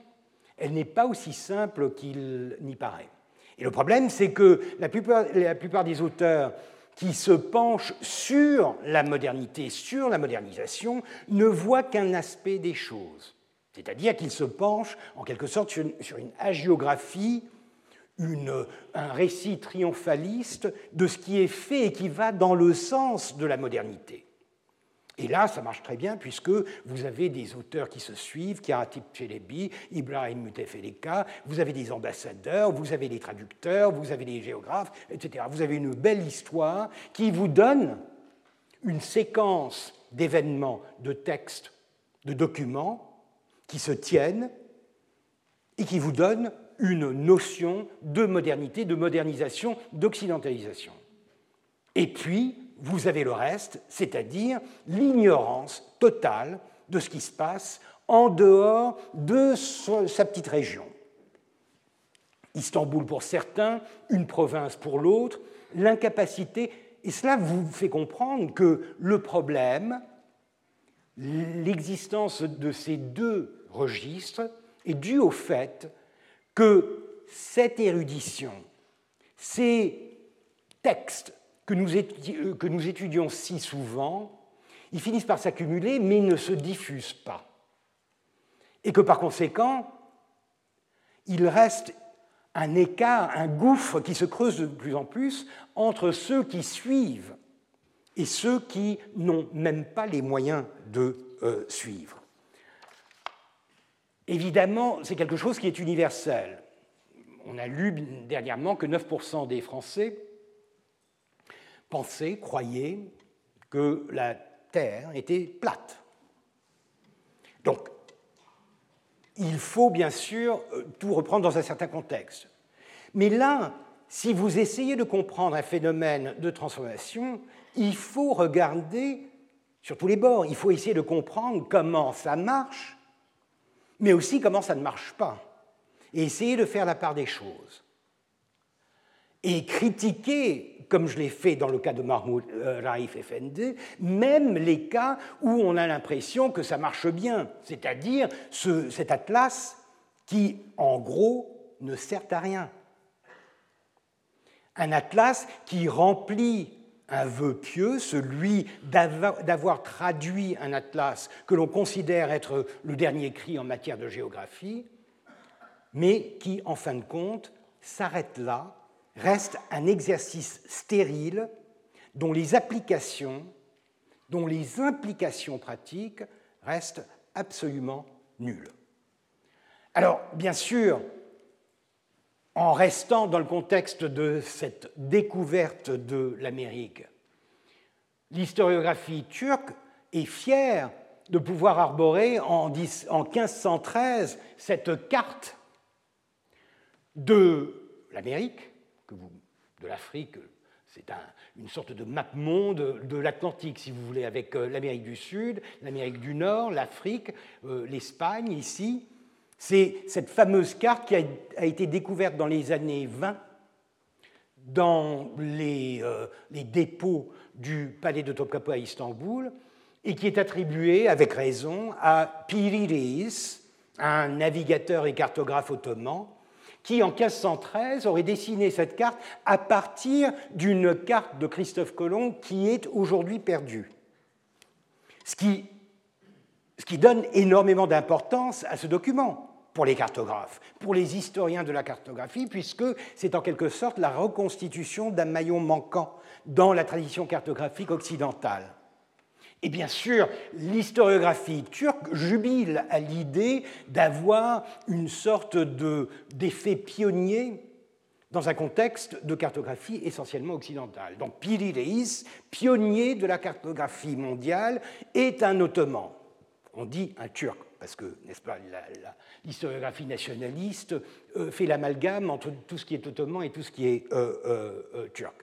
elle n'est pas aussi simple qu'il n'y paraît. Et le problème, c'est que la plupart, des auteurs qui se penchent sur la modernité, sur la modernisation, ne voient qu'un aspect des choses. C'est-à-dire qu'ils se penchent en quelque sorte sur une, sur une hagiographie, un récit triomphaliste de ce qui est fait et qui va dans le sens de la modernité. Et là, ça marche très bien puisque vous avez des auteurs qui se suivent, Kiaratip Chelebi, Ibrahim Mutefeleka, vous avez des ambassadeurs, vous avez des traducteurs, vous avez des géographes, etc. Vous avez une belle histoire qui vous donne une séquence d'événements, de textes, de documents qui se tiennent et qui vous donne une notion de modernité, de modernisation, d'occidentalisation. Et puis, vous avez le reste, c'est-à-dire l'ignorance totale de ce qui se passe en dehors de sa petite région. Istanbul pour certains, une province pour l'autre, l'incapacité, et cela vous fait comprendre que le problème, l'existence de ces deux registres, est due au fait que cette érudition, ces textes euh, que nous, étudions si souvent, ils finissent par s'accumuler, mais ne se diffusent pas. Et que par conséquent, il reste un écart, un gouffre qui se creuse de plus en plus entre ceux qui suivent et ceux qui n'ont même pas les moyens de euh, suivre. Évidemment, c'est quelque chose qui est universel. On a lu dernièrement que 9% des Français pensaient, croyaient que la Terre était plate. Donc, il faut bien sûr euh, tout reprendre dans un certain contexte. Mais là, si vous essayez de comprendre un phénomène de transformation, il faut regarder sur tous les bords, il faut essayer de comprendre comment ça marche, mais aussi comment ça ne marche pas, et essayer de faire la part des choses. Et critiquer comme je l'ai fait dans le cas de Mahmoud euh, Raif Effendi, même les cas où on a l'impression que ça marche bien, c'est-à-dire cet atlas qui, en gros, ne sert à rien. Un atlas qui remplit un vœu pieux, celui d'avoir traduit un atlas que l'on considère être le dernier cri en matière de géographie, mais qui, en fin de compte, s'arrête là reste un exercice stérile dont les applications, dont les implications pratiques restent absolument nulles. Alors, bien sûr, en restant dans le contexte de cette découverte de l'Amérique, l'historiographie turque est fière de pouvoir arborer en, 1513 cette carte de l'Amérique, de l'Afrique, c'est une sorte de map monde de l'Atlantique, si vous voulez, avec euh, l'Amérique du Sud, l'Amérique du Nord, l'Afrique, euh, l'Espagne ici. C'est cette fameuse carte qui a, été découverte dans les années 20 dans les, euh, les dépôts du palais de Topkapi à Istanbul et qui est attribuée, avec raison, à Piri un navigateur et cartographe ottoman, qui en 1513 aurait dessiné cette carte à partir d'une carte de Christophe Colomb qui est aujourd'hui perdue. Ce qui donne énormément d'importance à ce document pour les cartographes, pour les historiens de la cartographie, puisque c'est en quelque sorte la reconstitution d'un maillon manquant dans la tradition cartographique occidentale. Et bien sûr, l'historiographie turque jubile à l'idée d'avoir une sorte d'effet pionnier dans un contexte de cartographie essentiellement occidentale. Donc Piri Reis, pionnier de la cartographie mondiale, est un ottoman. On dit un turc, parce que, n'est-ce pas, l'historiographie nationaliste euh, fait l'amalgame entre tout ce qui est ottoman et tout ce qui est euh, euh, turc.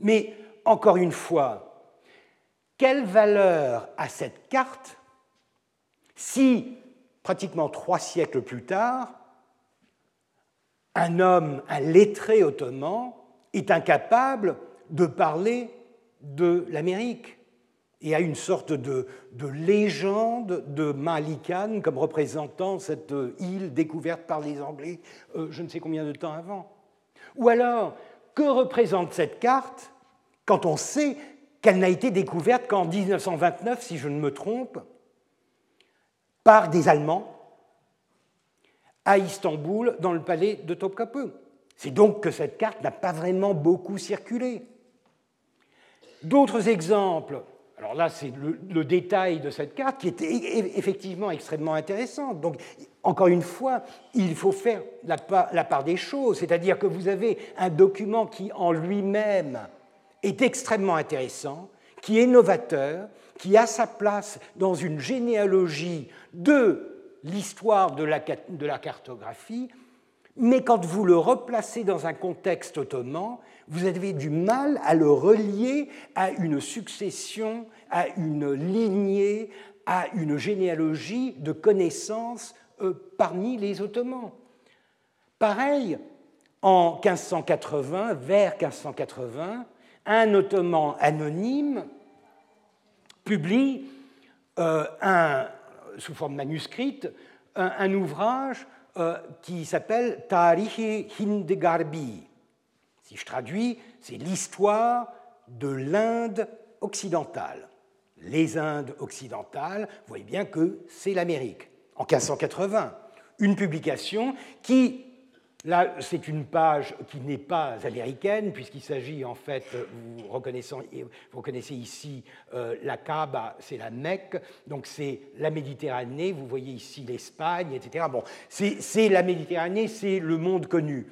Mais, encore une fois, quelle valeur a cette carte si, pratiquement trois siècles plus tard, un homme, un lettré ottoman, est incapable de parler de l'Amérique? Et a une sorte de, légende de Malikan comme représentant cette île découverte par les Anglais euh, je ne sais combien de temps avant. Ou alors, que représente cette carte quand on sait qu'elle n'a été découverte qu'en 1929, si je ne me trompe, par des Allemands à Istanbul, dans le palais de Topkapi? C'est donc que cette carte n'a pas vraiment beaucoup circulé. D'autres exemples, alors là c'est le, détail de cette carte qui est effectivement extrêmement intéressante. Donc encore une fois, il faut faire la part des choses, c'est-à-dire que vous avez un document qui en lui-même est extrêmement intéressant, qui est novateur, qui a sa place dans une généalogie de l'histoire de la cartographie, mais quand vous le replacez dans un contexte ottoman, vous avez du mal à le relier à une succession, à une lignée, à une généalogie de connaissances euh, parmi les Ottomans. Pareil, en 1580, vers 1580, un ottoman anonyme publie euh, un, sous forme manuscrite un, ouvrage euh, qui s'appelle Tarihi Hindegarbi. Si je traduis, c'est l'histoire de l'Inde occidentale. Les Indes occidentales, vous voyez bien que c'est l'Amérique, en 1580. Une publication qui Là, c'est une page qui n'est pas américaine, puisqu'il s'agit en fait, vous, reconnaissez ici euh, la Kaaba, c'est la Mecque, donc c'est la Méditerranée, vous voyez ici l'Espagne, etc. Bon, c'est la Méditerranée, c'est le monde connu.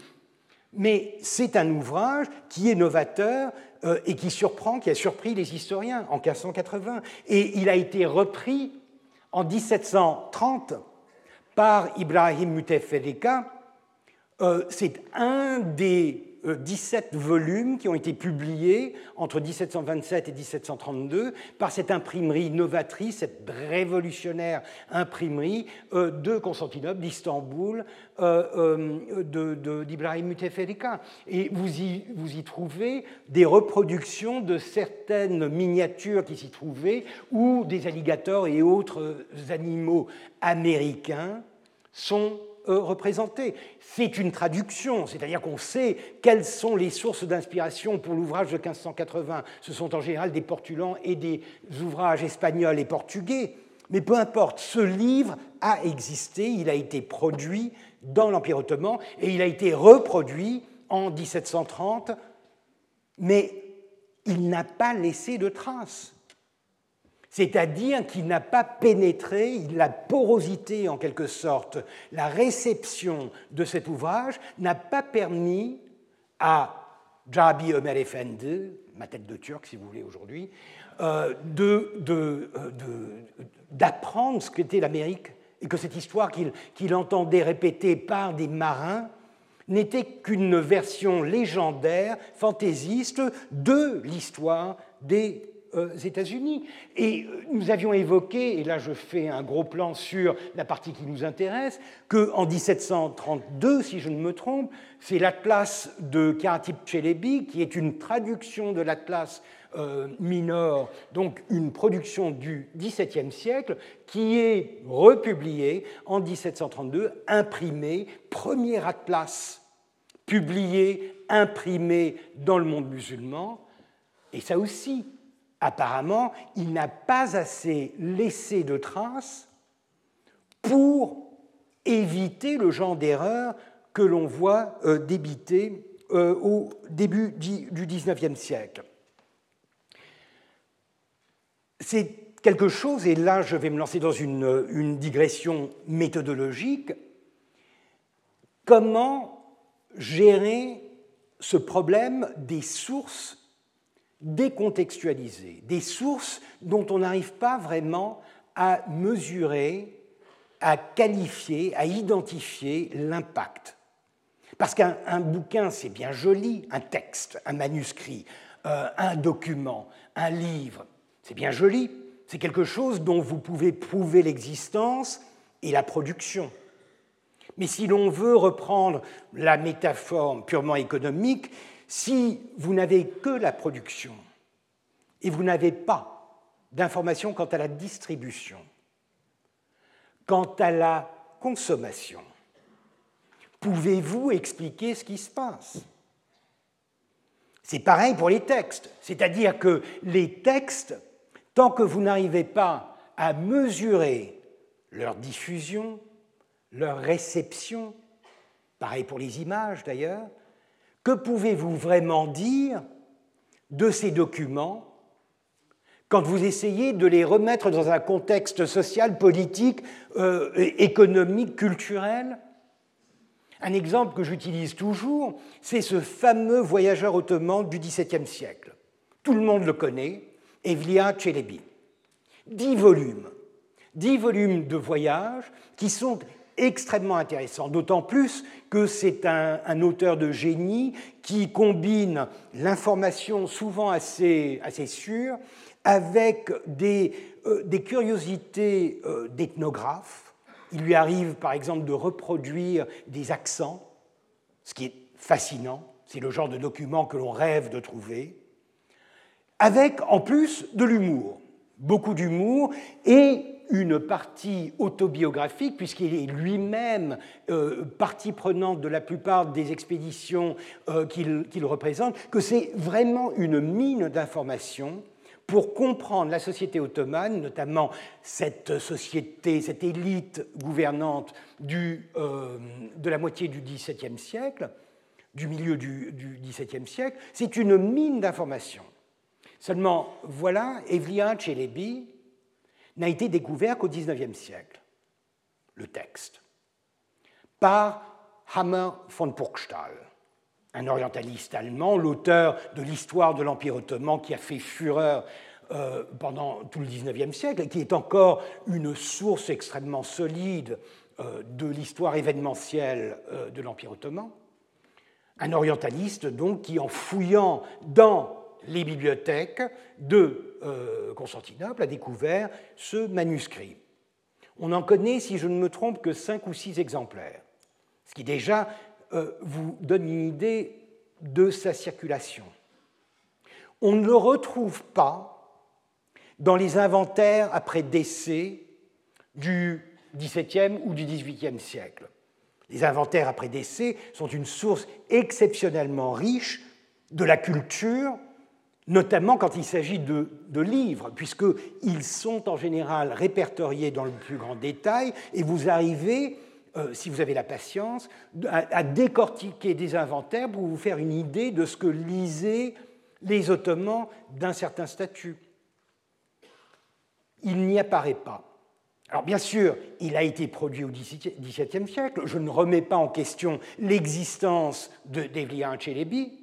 Mais c'est un ouvrage qui est novateur euh, et qui surprend, qui a surpris les historiens en 1580. Et il a été repris en 1730 par Ibrahim Mutefrika, euh, c'est un des 17 euh, volumes qui ont été publiés entre 1727 et 1732 par cette imprimerie novatrice, cette révolutionnaire imprimerie euh, de Constantinople, d'Istanbul, d'Ibrahim Mutefrika. Et vous y, vous y trouvez des reproductions de certaines miniatures qui s'y trouvaient, où des alligators et autres animaux américains sont représentés. C'est une traduction, c'est-à-dire qu'on sait quelles sont les sources d'inspiration pour l'ouvrage de 1580. Ce sont en général des portulans et des ouvrages espagnols et portugais. Mais peu importe, ce livre a existé, il a été produit dans l'Empire ottoman et il a été reproduit en 1730, mais il n'a pas laissé de traces c'est-à-dire qu'il n'a pas pénétré, la porosité en quelque sorte, la réception de cet ouvrage n'a pas permis à Jabi Ömer Efendi, ma tête de turc si vous voulez aujourd'hui, euh, d'apprendre de, ce qu'était l'Amérique et que cette histoire qu'il entendait répéter par des marins n'était qu'une version légendaire, fantaisiste de l'histoire des euh, États-Unis. Et euh, nous avions évoqué, et là je fais un gros plan sur la partie qui nous intéresse, qu'en 1732, si je ne me trompe, c'est l'Atlas de Karatip Chelebi, qui est une traduction de l'Atlas euh, minor, donc une production du XVIIe siècle, qui est republiée en 1732, imprimée, premier atlas publié, imprimé dans le monde musulman. Et ça aussi, apparemment, il n'a pas assez laissé de traces pour éviter le genre d'erreur que l'on voit euh, débiter euh, au début du XIXe siècle. C'est quelque chose, et là je vais me lancer dans une, une digression méthodologique, comment gérer ce problème des sources décontextualisées, des sources dont on n'arrive pas vraiment à mesurer, à qualifier, à identifier l'impact. Parce qu'un bouquin, c'est bien joli, un texte, un manuscrit, euh, un document, un livre, c'est bien joli, c'est quelque chose dont vous pouvez prouver l'existence et la production. Mais si l'on veut reprendre la métaphore purement économique, si vous n'avez que la production et vous n'avez pas d'informations quant à la distribution, quant à la consommation, pouvez-vous expliquer ce qui se passe? C'est pareil pour les textes, c'est-à-dire que les textes, tant que vous n'arrivez pas à mesurer leur diffusion, leur réception, pareil pour les images d'ailleurs, que pouvez-vous vraiment dire de ces documents quand vous essayez de les remettre dans un contexte social, politique, euh, économique, culturel? Un exemple que j'utilise toujours, c'est ce fameux voyageur ottoman du XVIIe siècle. Tout le monde le connaît, Evlia Çelebi. Dix volumes, dix volumes de voyages qui sont extrêmement intéressant, d'autant plus que c'est un, auteur de génie qui combine l'information souvent assez, assez sûre avec des, euh, des curiosités euh, d'ethnographes. Il lui arrive par exemple de reproduire des accents, ce qui est fascinant, c'est le genre de document que l'on rêve de trouver, avec en plus de l'humour, beaucoup d'humour, et une partie autobiographique, puisqu'il est lui-même euh, partie prenante de la plupart des expéditions euh, qu'il représente, que c'est vraiment une mine d'informations pour comprendre la société ottomane, notamment cette société, cette élite gouvernante du, euh, de la moitié du XVIIe siècle, du milieu du, XVIIe siècle, c'est une mine d'informations. Seulement, voilà, Evliya Çelebi, n'a été découvert qu'au XIXe siècle, le texte, par Hammer von Purgstall, un orientaliste allemand, l'auteur de l'histoire de l'Empire ottoman qui a fait fureur euh, pendant tout le XIXe siècle et qui est encore une source extrêmement solide euh, de l'histoire événementielle euh, de l'Empire ottoman. Un orientaliste donc qui, en fouillant dans les bibliothèques de euh, Constantinople a découvert ce manuscrit. On en connaît, si je ne me trompe, que cinq ou six exemplaires, ce qui déjà euh, vous donne une idée de sa circulation. On ne le retrouve pas dans les inventaires après décès du XVIIe ou du XVIIIe siècle. Les inventaires après décès sont une source exceptionnellement riche de la culture notamment quand il s'agit de, livres, puisqu'ils sont en général répertoriés dans le plus grand détail, et vous arrivez, euh, si vous avez la patience, à, décortiquer des inventaires pour vous faire une idée de ce que lisaient les Ottomans d'un certain statut. Il n'y apparaît pas. Alors bien sûr, il a été produit au XVIIe siècle, je ne remets pas en question l'existence de d'Evliya Çelebi,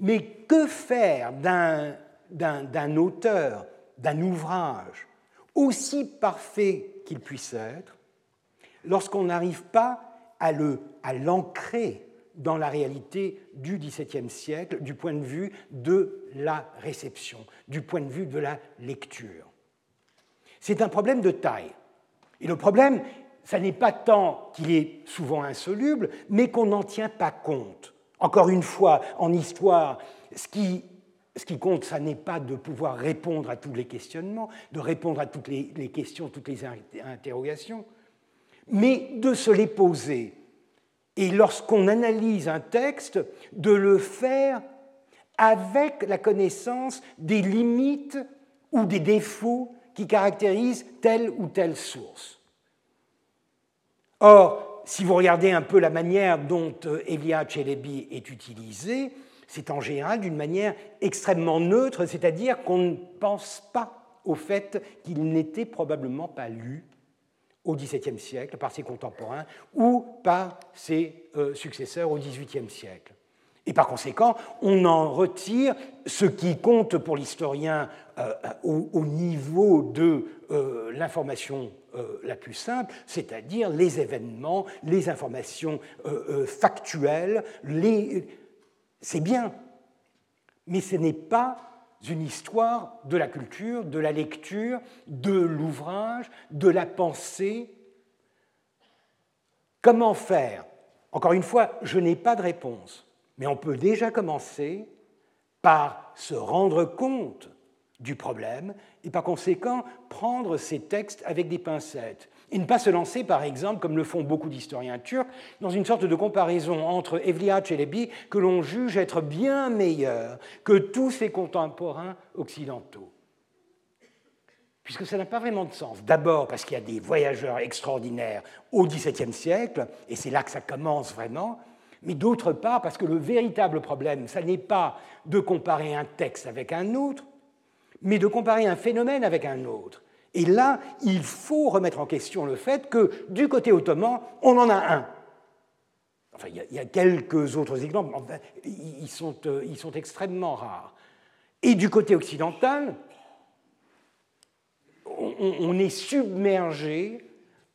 Mais que faire d'un auteur, d'un ouvrage, aussi parfait qu'il puisse être, lorsqu'on n'arrive pas à l'ancrer dans la réalité du XVIIe siècle du point de vue de la réception, du point de vue de la lecture? C'est un problème de taille. Et le problème, ça n'est pas tant qu'il est souvent insoluble, mais qu'on n'en tient pas compte. Encore une fois, en histoire, ce qui, compte, ça n'est pas de pouvoir répondre à tous les questionnements, de répondre à toutes les, les questions, toutes les interrogations, mais de se les poser et lorsqu'on analyse un texte, de le faire avec la connaissance des limites ou des défauts qui caractérisent telle ou telle source. Or, si vous regardez un peu la manière dont euh, Elia Chelebi est utilisé, c'est en général d'une manière extrêmement neutre, c'est-à-dire qu'on ne pense pas au fait qu'il n'était probablement pas lu au XVIIe siècle par ses contemporains ou par ses euh, successeurs au XVIIIe siècle. Et par conséquent, on en retire ce qui compte pour l'historien euh, au, niveau de l'information la plus simple, c'est-à-dire les événements, les informations factuelles. Les... C'est bien, mais ce n'est pas une histoire de la culture, de la lecture, de l'ouvrage, de la pensée. Comment faire? Encore une fois, je n'ai pas de réponse, mais on peut déjà commencer par se rendre compte du problème et par conséquent prendre ces textes avec des pincettes et ne pas se lancer, par exemple, comme le font beaucoup d'historiens turcs, dans une sorte de comparaison entre Evliya Çelebi, que l'on juge être bien meilleur que tous ses contemporains occidentaux. Puisque ça n'a pas vraiment de sens. D'abord parce qu'il y a des voyageurs extraordinaires au XVIIe siècle, et c'est là que ça commence vraiment, mais d'autre part parce que le véritable problème, ça n'est pas de comparer un texte avec un autre, mais de comparer un phénomène avec un autre. Et là, il faut remettre en question le fait que du côté ottoman, on en a un. Enfin, il y a, quelques autres exemples, ils, sont, euh, ils sont extrêmement rares. Et du côté occidental, on, est submergé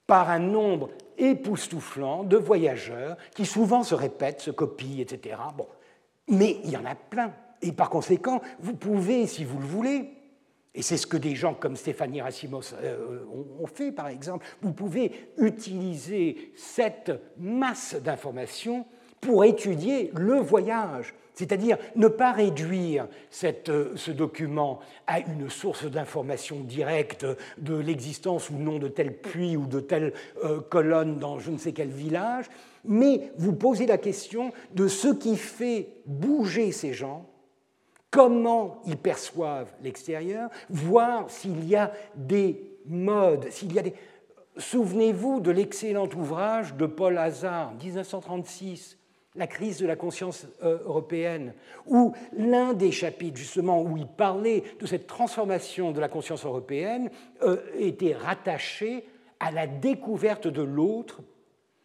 par un nombre époustouflant de voyageurs qui souvent se répètent, se copient, etc. Bon. Mais il y en a plein. Et par conséquent, vous pouvez, si vous le voulez, et c'est ce que des gens comme Stéphanie Racimos euh, ont fait, par exemple. Vous pouvez utiliser cette masse d'informations pour étudier le voyage, c'est-à-dire ne pas réduire euh, ce document à une source d'information directe de l'existence ou non de tel puits ou de telle euh, colonne dans je ne sais quel village, mais vous posez la question de ce qui fait bouger ces gens comment ils perçoivent l'extérieur, voir s'il y a des modes, s'il y a des... Souvenez-vous de l'excellent ouvrage de Paul Hazard, 1936, La crise de la conscience euh, européenne, où l'un des chapitres, justement, où il parlait de cette transformation de la conscience européenne, euh, était rattaché à la découverte de l'autre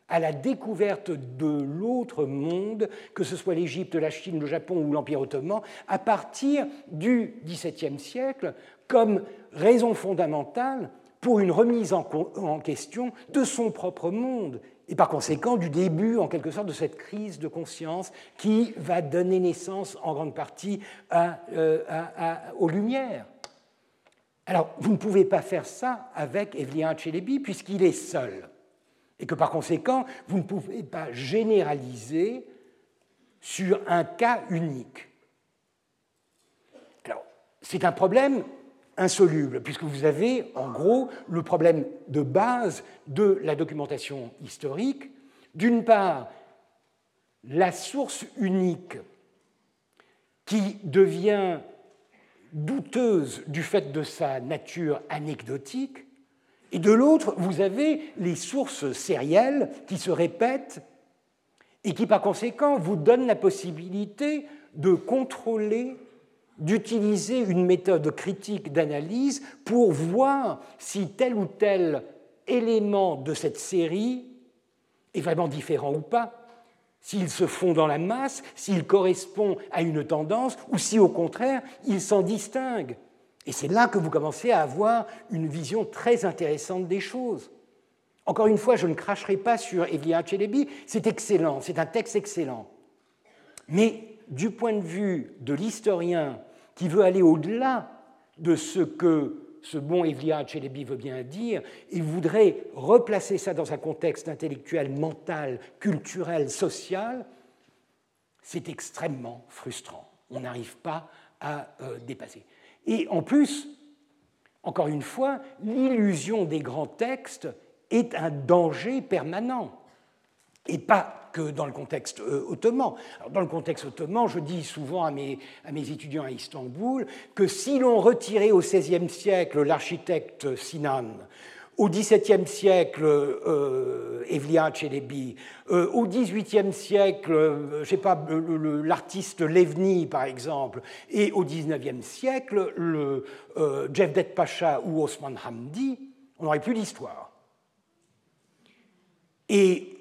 à la découverte de l'autre monde, que ce soit l'Égypte, la Chine, le Japon ou l'Empire ottoman, à partir du XVIIe siècle comme raison fondamentale pour une remise en, question de son propre monde et par conséquent du début, en quelque sorte, de cette crise de conscience qui va donner naissance en grande partie euh, aux Lumières. Alors, vous ne pouvez pas faire ça avec Evliya Çelebi puisqu'il est seul et que par conséquent, vous ne pouvez pas généraliser sur un cas unique. Alors, c'est un problème insoluble, puisque vous avez en gros le problème de base de la documentation historique. D'une part, la source unique qui devient douteuse du fait de sa nature anecdotique, et de l'autre, vous avez les sources sérielles qui se répètent et qui, par conséquent, vous donnent la possibilité de contrôler, d'utiliser une méthode critique d'analyse pour voir si tel ou tel élément de cette série est vraiment différent ou pas, s'il se fond dans la masse, s'il correspond à une tendance, ou si au contraire, il s'en distingue. Et c'est là que vous commencez à avoir une vision très intéressante des choses. Encore une fois, je ne cracherai pas sur Evliya Chelebi, c'est excellent, c'est un texte excellent. Mais du point de vue de l'historien qui veut aller au-delà de ce que ce bon Evliya Chelebi veut bien dire, il voudrait replacer ça dans un contexte intellectuel, mental, culturel, social, c'est extrêmement frustrant. On n'arrive pas à euh, dépasser. Et en plus, encore une fois, l'illusion des grands textes est un danger permanent. Et pas que dans le contexte euh, ottoman. dans le contexte ottoman, je dis souvent à mes, à mes étudiants à Istanbul que si l'on retirait au XVIe siècle l'architecte Sinan, au XVIIe siècle, euh, Evliya Çelebi, euh, au XVIIIe siècle, euh, je sais pas, l'artiste Levni, par exemple, et au XIXe siècle, le euh, Jevdet Pacha ou Osman Hamdi, on n'aurait plus d'histoire. Et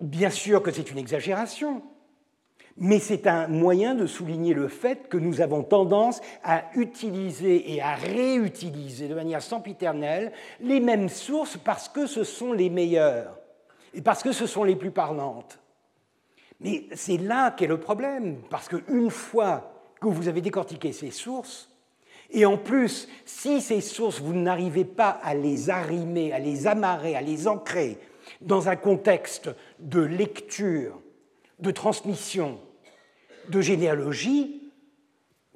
bien sûr que c'est une exagération, mais c'est un moyen de souligner le fait que nous avons tendance à utiliser et à réutiliser de manière sempiternelle les mêmes sources parce que ce sont les meilleures et parce que ce sont les plus parlantes. Mais c'est là qu'est le problème, parce qu'une fois que vous avez décortiqué ces sources, et en plus, si ces sources, vous n'arrivez pas à les arrimer, à les amarrer, à les ancrer dans un contexte de lecture, de transmission, de généalogie,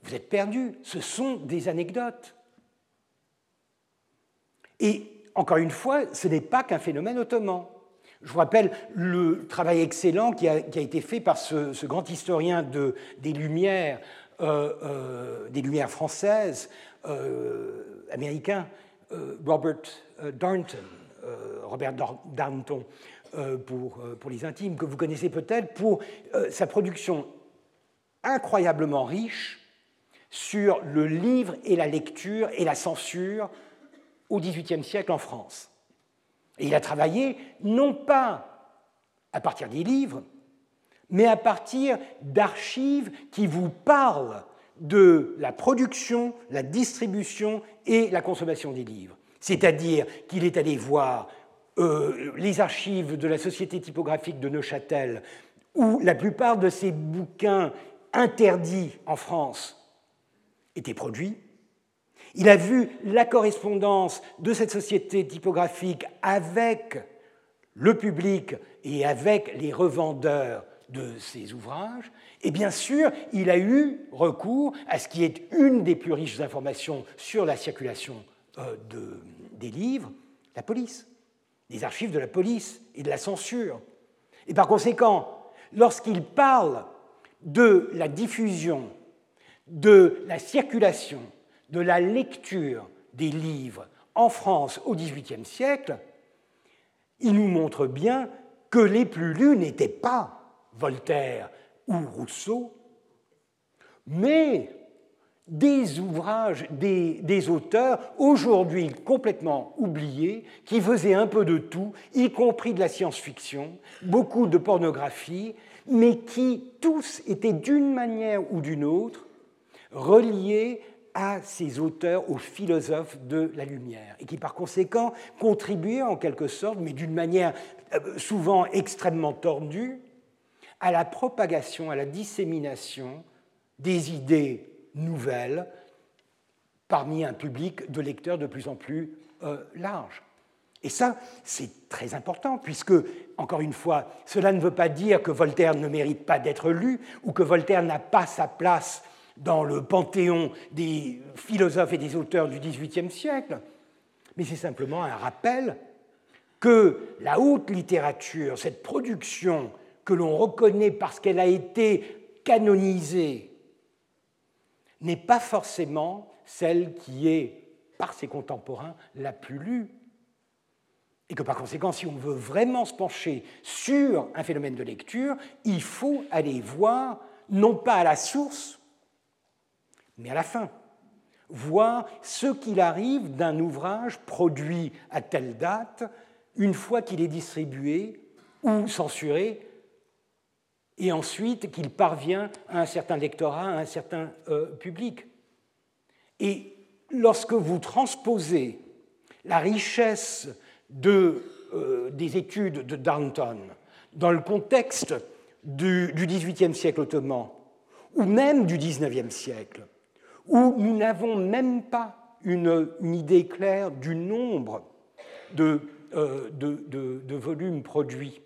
vous êtes perdu. Ce sont des anecdotes. Et encore une fois, ce n'est pas qu'un phénomène ottoman. Je vous rappelle le travail excellent qui a, été fait par ce, grand historien de, des Lumières, euh, euh, des Lumières françaises, euh, américain, Robert Darnton, Robert Darnton, pour, les intimes, que vous connaissez peut-être, pour sa production incroyablement riche sur le livre et la lecture et la censure au XVIIIe siècle en France. Et il a travaillé non pas à partir des livres, mais à partir d'archives qui vous parlent de la production, la distribution et la consommation des livres. C'est-à-dire qu'il est allé voir euh, les archives de la Société typographique de Neuchâtel, où la plupart de ces bouquins interdits en France étaient produits. Il a vu la correspondance de cette société typographique avec le public et avec les revendeurs de ces ouvrages. Et bien sûr, il a eu recours à ce qui est une des plus riches informations sur la circulation euh, de, des livres, la police, les archives de la police et de la censure. Et par conséquent, lorsqu'il parle de la diffusion, de la circulation, de la lecture des livres en France au XVIIIe siècle, il nous montre bien que les plus lus n'étaient pas Voltaire ou Rousseau, mais des ouvrages, des, des auteurs aujourd'hui complètement oubliés, qui faisaient un peu de tout, y compris de la science-fiction, beaucoup de pornographie, mais qui tous étaient d'une manière ou d'une autre reliés à ces auteurs, aux philosophes de la lumière, et qui par conséquent contribuaient en quelque sorte, mais d'une manière euh, souvent extrêmement tordue, à la propagation, à la dissémination des idées nouvelles parmi un public de lecteurs de plus en plus euh, large. Et ça, c'est très important, puisque, encore une fois, cela ne veut pas dire que Voltaire ne mérite pas d'être lu, ou que Voltaire n'a pas sa place dans le panthéon des philosophes et des auteurs du XVIIIe siècle, mais c'est simplement un rappel que la haute littérature, cette production que l'on reconnaît parce qu'elle a été canonisée, n'est pas forcément celle qui est, par ses contemporains, la plus lue et que par conséquent, si on veut vraiment se pencher sur un phénomène de lecture, il faut aller voir, non pas à la source, mais à la fin, voir ce qu'il arrive d'un ouvrage produit à telle date, une fois qu'il est distribué ou censuré et ensuite qu'il parvient à un certain lectorat, à un certain euh, public. Et lorsque vous transposez la richesse euh, des études de Downton dans le contexte du XVIIIe siècle ottoman, ou même du XIXe siècle, où nous n'avons même pas une, idée claire du nombre de, euh, volumes produits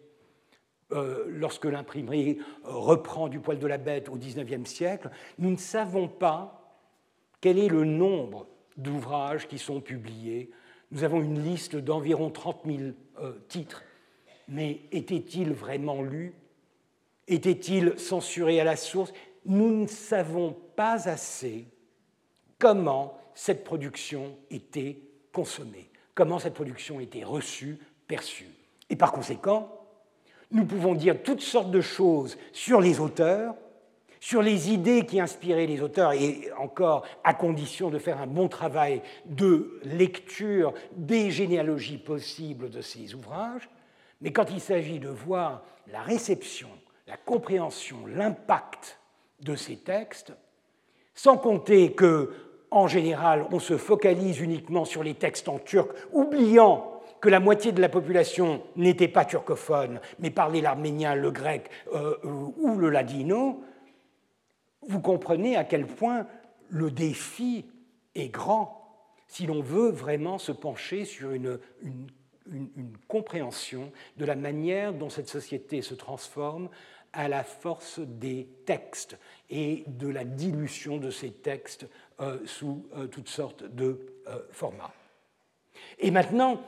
euh, lorsque l'imprimerie reprend du poil de la bête au XIXe siècle, nous ne savons pas quel est le nombre d'ouvrages qui sont publiés. Nous avons une liste d'environ 30 000 euh, titres, mais étaient-ils vraiment lus Étaient-ils censurés à la source? Nous ne savons pas assez comment cette production était consommée, comment cette production était reçue, perçue. Et par conséquent, nous pouvons dire toutes sortes de choses sur les auteurs, sur les idées qui inspiraient les auteurs, et encore à condition de faire un bon travail de lecture des généalogies possibles de ces ouvrages, mais quand il s'agit de voir la réception, la compréhension, l'impact de ces textes, sans compter que en général, on se focalise uniquement sur les textes en turc, oubliant que la moitié de la population n'était pas turcophone, mais parlait l'arménien, le grec euh, ou le ladino, vous comprenez à quel point le défi est grand si l'on veut vraiment se pencher sur une, une, compréhension de la manière dont cette société se transforme à la force des textes et de la dilution de ces textes euh, sous euh, toutes sortes de euh, formats. Et maintenant,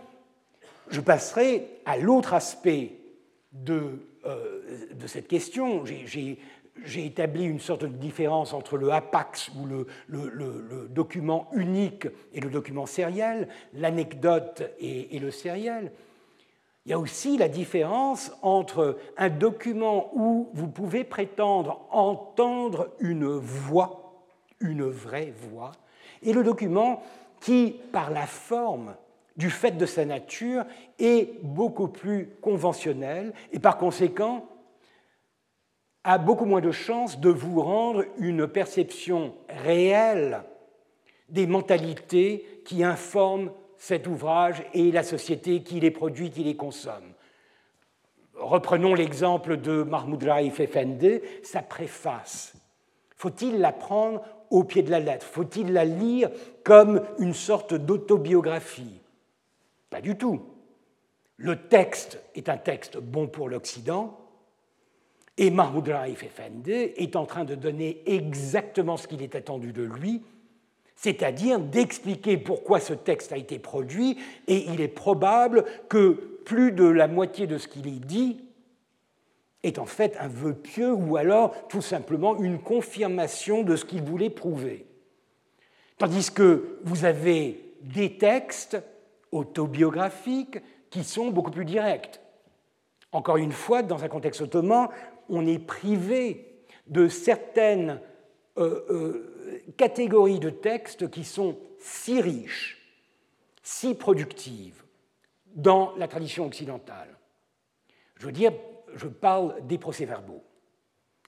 je passerai à l'autre aspect de, de, cette question. J'ai établi une sorte de différence entre le APAX ou le, le, document unique et le document sériel, l'anecdote et, et, le sériel. Il y a aussi la différence entre un document où vous pouvez prétendre entendre une voix une vraie voix, et le document qui, par la forme, du fait de sa nature, est beaucoup plus conventionnel et par conséquent a beaucoup moins de chances de vous rendre une perception réelle des mentalités qui informent cet ouvrage et la société qui les produit, qui les consomme. Reprenons l'exemple de Mahmoud Raif sa préface. Faut-il la prendre au pied de la lettre? Faut-il la lire comme une sorte d'autobiographie? Pas du tout. Le texte est un texte bon pour l'Occident, et Mahmoud Raif est en train de donner exactement ce qu'il est attendu de lui, c'est-à-dire d'expliquer pourquoi ce texte a été produit, et il est probable que plus de la moitié de ce qu'il y dit est en fait un vœu pieux ou alors tout simplement une confirmation de ce qu'il voulait prouver. Tandis que vous avez des textes autobiographiques qui sont beaucoup plus directs. Encore une fois, dans un contexte ottoman, on est privé de certaines euh, euh, catégories de textes qui sont si riches, si productives dans la tradition occidentale. Je veux dire, je parle des procès-verbaux.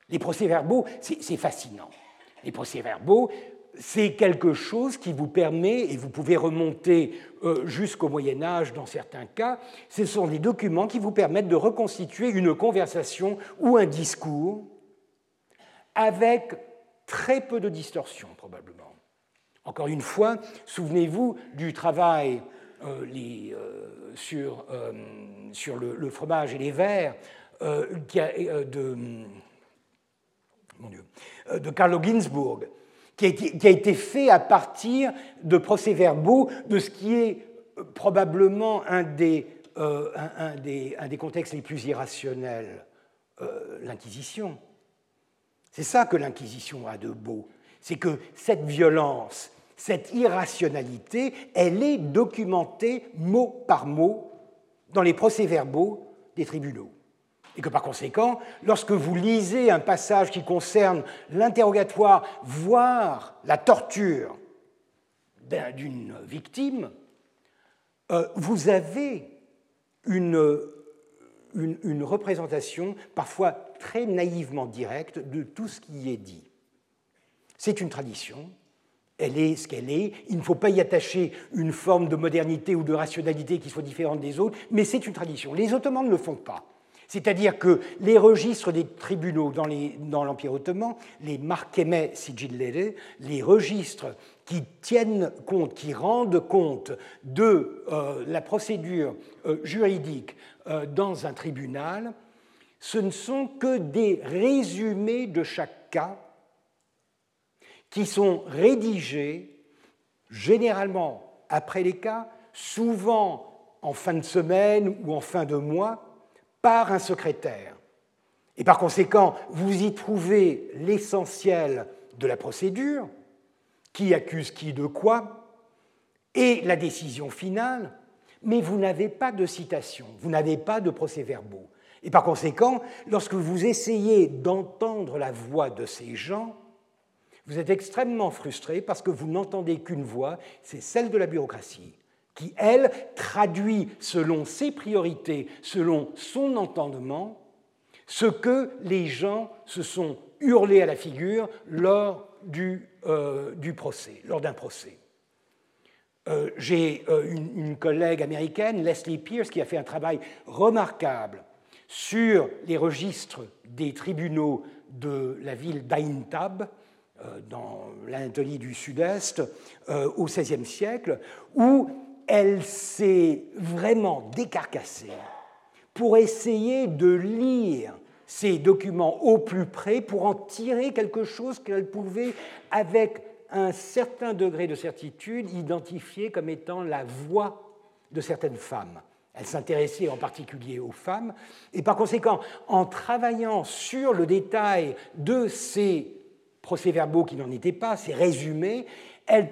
Les procès-verbaux, c'est fascinant. Les procès-verbaux, c'est quelque chose qui vous permet, et vous pouvez remonter euh, jusqu'au Moyen Âge dans certains cas, ce sont des documents qui vous permettent de reconstituer une conversation ou un discours avec très peu de distorsion probablement. Encore une fois, souvenez-vous du travail euh, euh, sur, sur le, fromage et les verres de, mon Dieu, de Carlo Ginzburg, qui a, été, fait à partir de procès-verbaux de ce qui est probablement un des, un, des, un des, contextes les plus irrationnels, l'Inquisition. C'est ça que l'Inquisition a de beau, c'est que cette violence, cette irrationalité, elle est documentée mot par mot dans les procès-verbaux des tribunaux et que par conséquent, lorsque vous lisez un passage qui concerne l'interrogatoire, voire la torture d'une victime, euh, vous avez une, une, représentation parfois très naïvement directe de tout ce qui y est dit. C'est une tradition, elle est ce qu'elle est, il ne faut pas y attacher une forme de modernité ou de rationalité qui soit différente des autres, mais c'est une tradition. Les Ottomans ne le font pas. C'est-à-dire que les registres des tribunaux dans l'Empire ottoman, les markeme sigillere, les registres qui tiennent compte, qui rendent compte de euh, la procédure euh, juridique euh, dans un tribunal, ce ne sont que des résumés de chaque cas qui sont rédigés généralement après les cas, souvent en fin de semaine ou en fin de mois, par un secrétaire. Et par conséquent, vous y trouvez l'essentiel de la procédure, qui accuse qui de quoi, et la décision finale, mais vous n'avez pas de citation, vous n'avez pas de procès-verbaux. Et par conséquent, lorsque vous essayez d'entendre la voix de ces gens, vous êtes extrêmement frustré parce que vous n'entendez qu'une voix, c'est celle de la bureaucratie qui, elle, traduit selon ses priorités, selon son entendement, ce que les gens se sont hurlés à la figure lors du, euh, procès, lors d'un procès. Euh, j'ai euh, une, une, collègue américaine, Leslie Pierce, qui a fait un travail remarquable sur les registres des tribunaux de la ville d'Aintab, dans l'Anatolie du Sud-Est, au XVIe siècle, où elle s'est vraiment décarcassée pour essayer de lire ces documents au plus près, pour en tirer quelque chose qu'elle pouvait, avec un certain degré de certitude, identifier comme étant la voix de certaines femmes. Elle s'intéressait en particulier aux femmes, et par conséquent, en travaillant sur le détail de ces procès-verbaux qui n'en étaient pas, ces résumés, elle,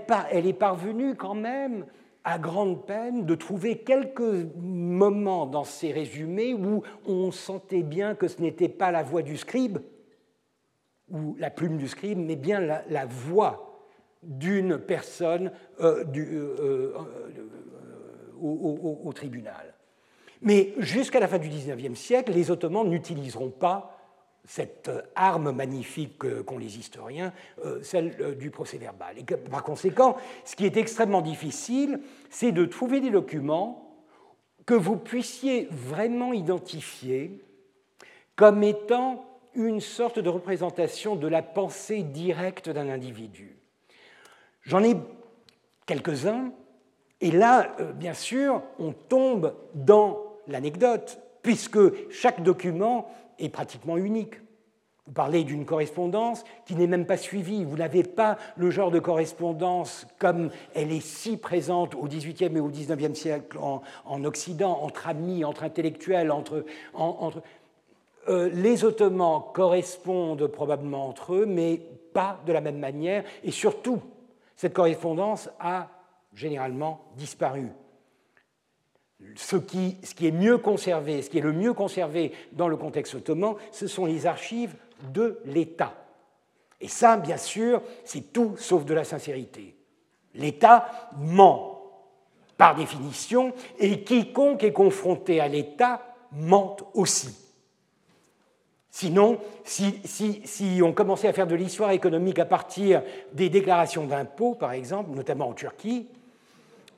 est parvenue quand même à grande peine de trouver quelques moments dans ces résumés où on sentait bien que ce n'était pas la voix du scribe ou la plume du scribe, mais bien la, voix d'une personne euh, euh, euh, au, tribunal. Mais jusqu'à la fin du XIXe siècle, les Ottomans n'utiliseront pas cette arme magnifique qu'ont les historiens, euh, celle euh, du procès verbal. Et par conséquent, ce qui est extrêmement difficile, c'est de trouver des documents que vous puissiez vraiment identifier comme étant une sorte de représentation de la pensée directe d'un individu. J'en ai quelques-uns, et là, euh, bien sûr, on tombe dans l'anecdote, puisque chaque document est pratiquement unique. Vous parlez d'une correspondance qui n'est même pas suivie. Vous n'avez pas le genre de correspondance comme elle est si présente au XVIIIe et au XIXe siècle en, Occident, entre amis, entre intellectuels, entre... euh, les Ottomans correspondent probablement entre eux, mais pas de la même manière. Et surtout, cette correspondance a généralement disparu ce qui, est mieux conservé, ce qui est le mieux conservé dans le contexte ottoman, ce sont les archives de l'État. Et ça, bien sûr, c'est tout sauf de la sincérité. L'État ment par définition, et quiconque est confronté à l'État ment aussi. Sinon, si, si, on commençait à faire de l'histoire économique à partir des déclarations d'impôts, par exemple, notamment en Turquie,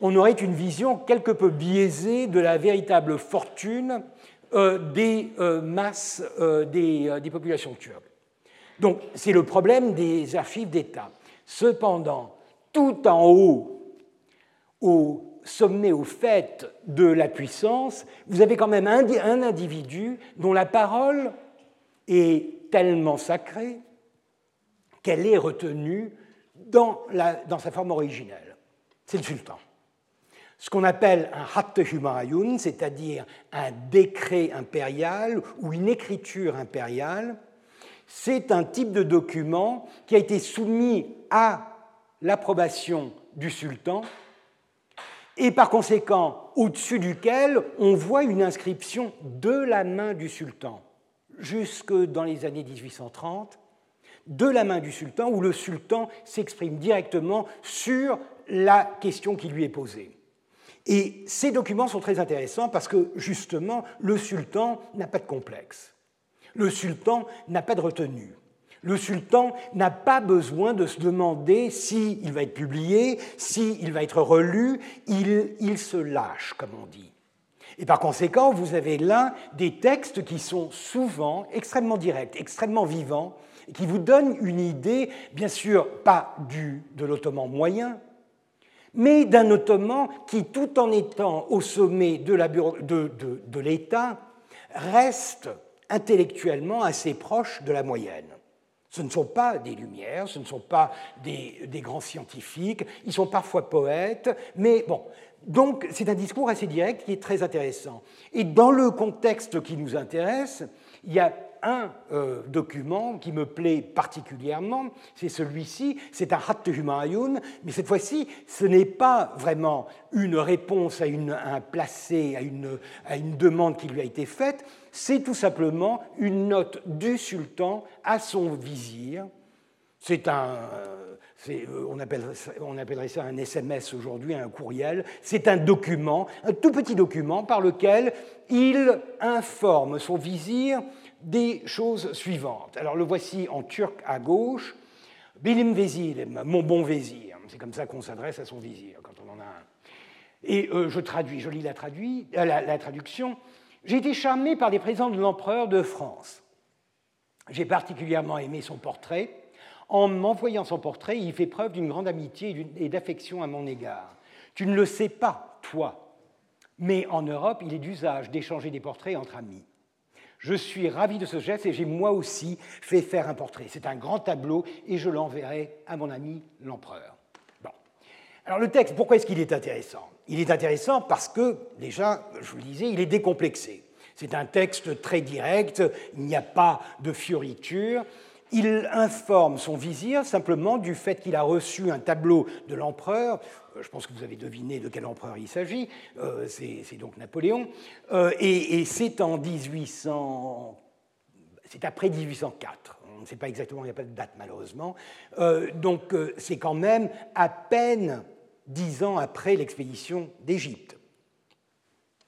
on aurait une vision quelque peu biaisée de la véritable fortune euh, des euh, masses euh, des, populations turques. Donc c'est le problème des archives d'État. Cependant, tout en haut, au sommet, au fait de la puissance, vous avez quand même un, individu dont la parole est tellement sacrée qu'elle est retenue dans, dans sa forme originelle. C'est le sultan ce qu'on appelle un Hatte Humayun, c'est-à-dire un décret impérial ou une écriture impériale, c'est un type de document qui a été soumis à l'approbation du sultan et par conséquent au-dessus duquel on voit une inscription de la main du sultan jusque dans les années 1830, de la main du sultan, où le sultan s'exprime directement sur la question qui lui est posée. Et ces documents sont très intéressants parce que justement, le sultan n'a pas de complexe. Le sultan n'a pas de retenue. Le sultan n'a pas besoin de se demander s'il va être publié, s'il va être relu, il, il se lâche, comme on dit. Et par conséquent, vous avez là des textes qui sont souvent extrêmement directs, extrêmement vivants, qui vous donnent une idée, bien sûr, pas du, de l'ottoman moyen, mais d'un ottoman qui, tout en étant au sommet de l'État, reste intellectuellement assez proche de la moyenne. Ce ne sont pas des Lumières, ce ne sont pas des, des grands scientifiques, ils sont parfois poètes, mais bon, donc c'est un discours assez direct qui est très intéressant. Et dans le contexte qui nous intéresse, il y a un euh, document qui me plaît particulièrement, c'est celui-ci, c'est un Hat Humayun, mais cette fois-ci, ce n'est pas vraiment une réponse à, un placé, à une, demande qui lui a été faite, c'est tout simplement une note du sultan à son vizir. C'est un, euh, on, on, appellerait ça un SMS aujourd'hui, un courriel. C'est un document, un tout petit document par lequel il informe son vizir des choses suivantes. Alors le voici en turc à gauche. Bilim Vezilem, mon bon vizir. C'est comme ça qu'on s'adresse à son vizir quand on en a un. Et euh, je traduis, je lis la, euh, la traduction. J'ai été charmé par les présents de l'empereur de France. J'ai particulièrement aimé son portrait. En m'envoyant son portrait, il fait preuve d'une grande amitié et d'affection à mon égard. Tu ne le sais pas, toi, mais en Europe, il est d'usage d'échanger des portraits entre amis. Je suis ravi de ce geste et j'ai moi aussi fait faire un portrait. C'est un grand tableau et je l'enverrai à mon ami l'empereur. Bon. Alors le texte, pourquoi est-ce qu'il est intéressant? Il est intéressant parce que, déjà, je vous le disais, il est décomplexé. C'est un texte très direct, il n'y a pas de fioriture. Il informe son vizir simplement du fait qu'il a reçu un tableau de l'empereur. Euh, je pense que vous avez deviné de quel empereur il s'agit. Euh, c'est donc Napoléon. Euh, et, c'est en 1800. C'est après 1804. On ne sait pas exactement, il n'y a pas de date malheureusement. donc c'est quand même à peine dix ans après l'expédition d'Égypte.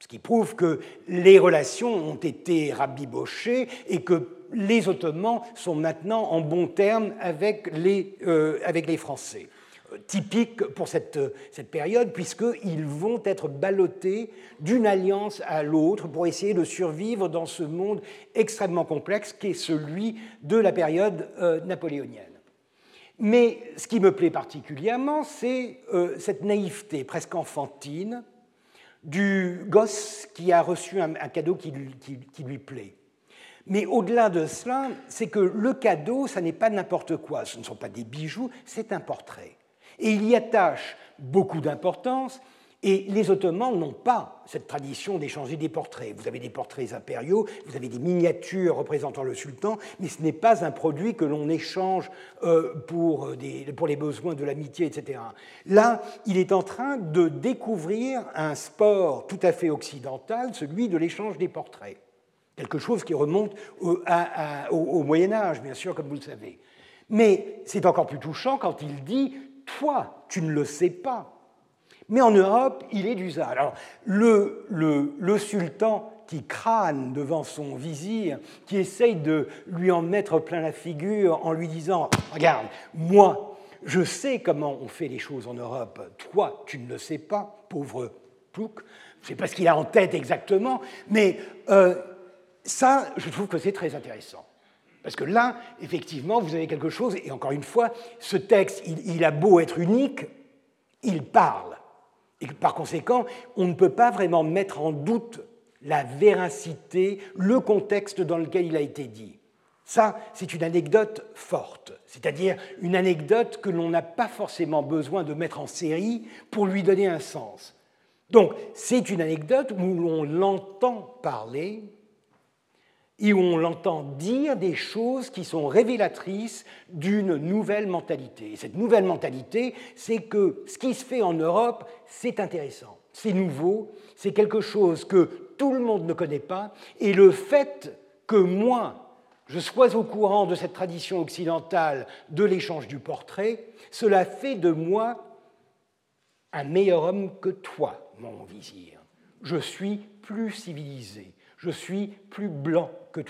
Ce qui prouve que les relations ont été rabibochées et que les Ottomans sont maintenant en bon terme avec les, euh, avec les Français. Typique pour cette, cette période, puisqu'ils vont être ballottés d'une alliance à l'autre pour essayer de survivre dans ce monde extrêmement complexe qui est celui de la période euh, napoléonienne. Mais ce qui me plaît particulièrement, c'est euh, cette naïveté presque enfantine du gosse qui a reçu un, cadeau qui lui plaît. Mais au-delà de cela, c'est que le cadeau, ça n'est pas n'importe quoi, ce ne sont pas des bijoux, c'est un portrait. Et il y attache beaucoup d'importance, et les Ottomans n'ont pas cette tradition d'échanger des portraits. Vous avez des portraits impériaux, vous avez des miniatures représentant le sultan, mais ce n'est pas un produit que l'on échange euh, pour, pour les besoins de l'amitié, etc. Là, il est en train de découvrir un sport tout à fait occidental, celui de l'échange des portraits quelque chose qui remonte au, Moyen Âge, bien sûr, comme vous le savez. Mais c'est encore plus touchant quand il dit Toi, tu ne le sais pas. Mais en Europe, il est d'usage. Alors, le, sultan qui crâne devant son vizir, qui essaye de lui en mettre plein la figure en lui disant Regarde, moi, je sais comment on fait les choses en Europe. Toi, tu ne le sais pas, pauvre Plouc. Je ne sais pas ce qu'il a en tête exactement, mais euh, ça, je trouve que c'est très intéressant. Parce que là, effectivement, vous avez quelque chose, et encore une fois, ce texte, il, a beau être unique, il parle. Et par conséquent, on ne peut pas vraiment mettre en doute la véracité, le contexte dans lequel il a été dit. Ça, c'est une anecdote forte, c'est-à-dire une anecdote que l'on n'a pas forcément besoin de mettre en série pour lui donner un sens. Donc, c'est une anecdote où l'on l'entend parler, et où on l'entend dire des choses qui sont révélatrices d'une nouvelle mentalité. Et cette nouvelle mentalité, c'est que ce qui se fait en Europe, c'est intéressant, c'est nouveau, c'est quelque chose que tout le monde ne connaît pas, et le fait que moi, je sois au courant de cette tradition occidentale de l'échange du portrait, cela fait de moi un meilleur homme que toi, mon vizir. Je suis plus civilisé, je suis plus blanc que.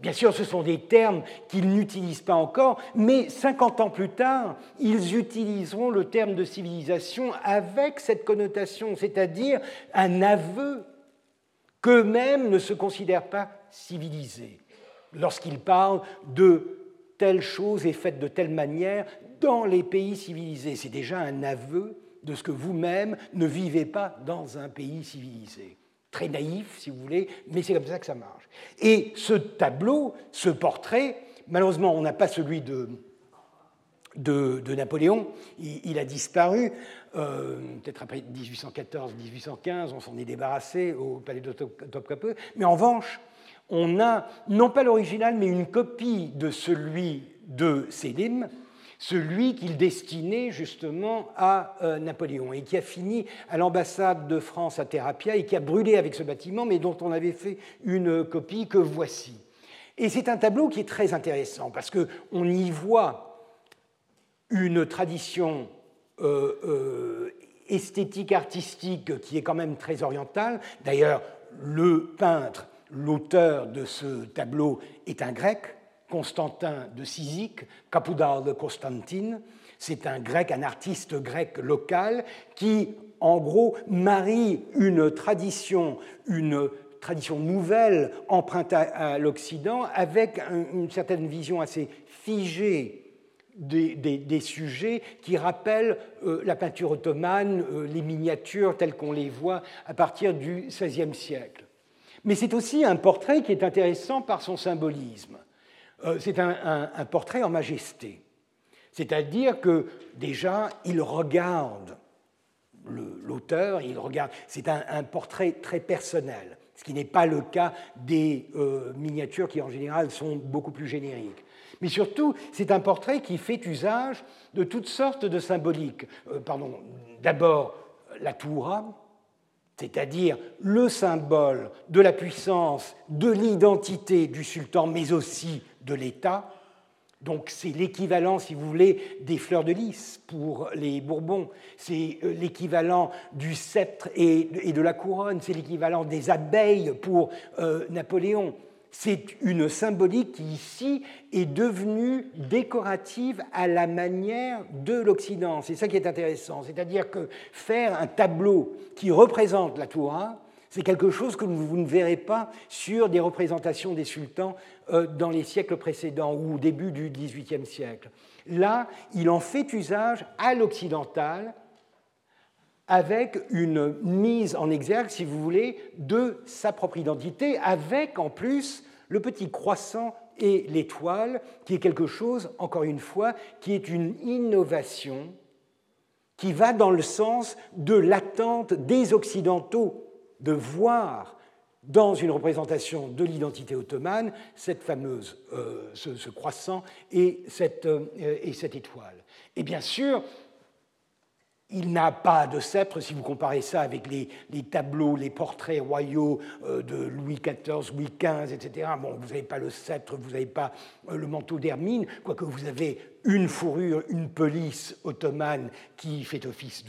Bien sûr, ce sont des termes qu'ils n'utilisent pas encore, mais 50 ans plus tard, ils utiliseront le terme de civilisation avec cette connotation, c'est-à-dire un aveu qu'eux-mêmes ne se considèrent pas civilisés lorsqu'ils parlent de telle chose est faite de telle manière dans les pays civilisés. C'est déjà un aveu de ce que vous-même ne vivez pas dans un pays civilisé très naïf, si vous voulez, mais c'est comme ça que ça marche. Et ce tableau, ce portrait, malheureusement, on n'a pas celui de, de, Napoléon, il, a disparu, euh, peut-être après 1814-1815, on s'en est débarrassé au palais de Topkapi, mais en revanche, on a non pas l'original, mais une copie de celui de Sélim, celui qu'il destinait justement à euh, Napoléon et qui a fini à l'ambassade de France à Thérapia et qui a brûlé avec ce bâtiment, mais dont on avait fait une copie que voici. Et c'est un tableau qui est très intéressant parce qu'on y voit une tradition euh, euh, esthétique, artistique qui est quand même très orientale. D'ailleurs, le peintre, l'auteur de ce tableau est un grec, Constantin de Cyzique, Capoudal de Constantine. C'est un grec, un artiste grec local qui, en gros, marie une tradition, une tradition nouvelle empruntée à l'Occident avec une certaine vision assez figée des, sujets qui rappellent euh, la peinture ottomane, euh, les miniatures telles qu'on les voit à partir du XVIe siècle. Mais c'est aussi un portrait qui est intéressant par son symbolisme. Euh, c'est un, portrait en majesté. C'est-à-dire que déjà, il regarde l'auteur, il regarde. C'est un, portrait très personnel, ce qui n'est pas le cas des euh, miniatures qui en général sont beaucoup plus génériques. Mais surtout, c'est un portrait qui fait usage de toutes sortes de symboliques. Euh, pardon, d'abord la toura, c'est-à-dire le symbole de la puissance, de l'identité du sultan, mais aussi de l'État. Donc c'est l'équivalent, si vous voulez, des fleurs de lys pour les Bourbons, c'est euh, l'équivalent du sceptre et de la couronne, c'est l'équivalent des abeilles pour euh, Napoléon. C'est une symbolique qui ici est devenue décorative à la manière de l'Occident. C'est ça qui est intéressant. C'est-à-dire que faire un tableau qui représente la Toura, c'est quelque chose que vous ne verrez pas sur des représentations des sultans euh, dans les siècles précédents ou au début du XVIIIe siècle. Là, il en fait usage à l'occidental avec une mise en exergue, si vous voulez, de sa propre identité, avec en plus le petit croissant et l'étoile, qui est quelque chose, encore une fois, qui est une innovation qui va dans le sens de l'attente des Occidentaux de voir dans une représentation de l'identité ottomane cette fameuse, euh, ce, croissant et cette, euh, et cette étoile. Et bien sûr, il n'a pas de sceptre, si vous comparez ça avec les, tableaux, les portraits royaux euh, de Louis XIV, Louis XV, etc. Bon, vous n'avez pas le sceptre, vous n'avez pas le manteau d'hermine, quoique vous avez une fourrure, une pelisse ottomane qui fait office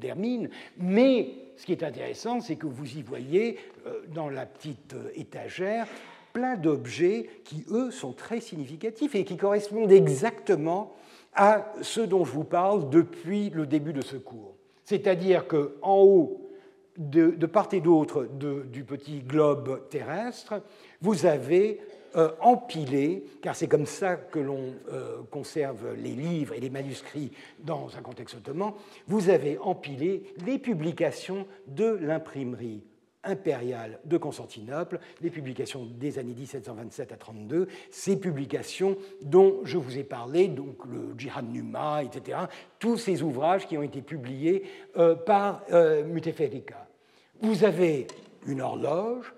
d'hermine. De, mais ce qui est intéressant, c'est que vous y voyez, euh, dans la petite euh, étagère, plein d'objets qui, eux, sont très significatifs et qui correspondent exactement à ce dont je vous parle depuis le début de ce cours. C'est-à-dire qu'en haut, de, part et d'autre du petit globe terrestre, vous avez euh, empilé, car c'est comme ça que l'on conserve les livres et les manuscrits dans un contexte ottoman, vous avez empilé les publications de l'imprimerie impériale de Constantinople, les publications des années 1727 à 32, ces publications dont je vous ai parlé, donc le Jihad Numa, etc., tous ces ouvrages qui ont été publiés euh, par euh, Muteferika. Vous avez une horloge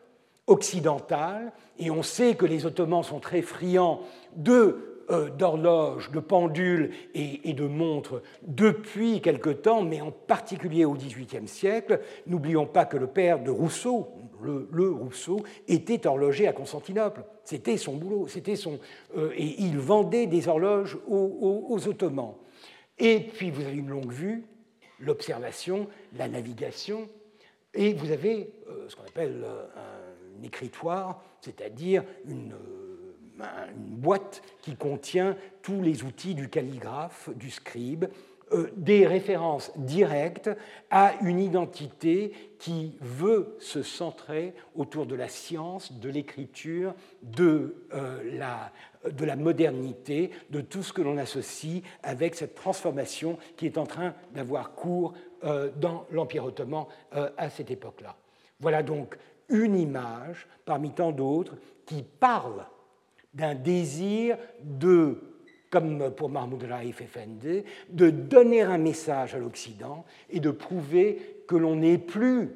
occidentale, et on sait que les Ottomans sont très friands de euh, d'horloges, de pendules et, de montres depuis quelque temps, mais en particulier au XVIIIe siècle. N'oublions pas que le père de Rousseau, le, Rousseau, était horloger à Constantinople. C'était son boulot, c'était son euh, et il vendait des horloges aux, Ottomans. Et puis vous avez une longue vue, l'observation, la navigation, et vous avez euh, ce qu'on appelle écritoire, c'est-à-dire une, une boîte qui contient tous les outils du calligraphe, du scribe, euh, des références directes à une identité qui veut se centrer autour de la science, de l'écriture, de, euh, la, de la modernité, de tout ce que l'on associe avec cette transformation qui est en train d'avoir cours euh, dans l'Empire ottoman à cette époque-là. Voilà donc une image parmi tant d'autres qui parle d'un désir de comme pour Mahmoud Raif Effendi, de donner un message à l'Occident et de prouver que l'on n'est plus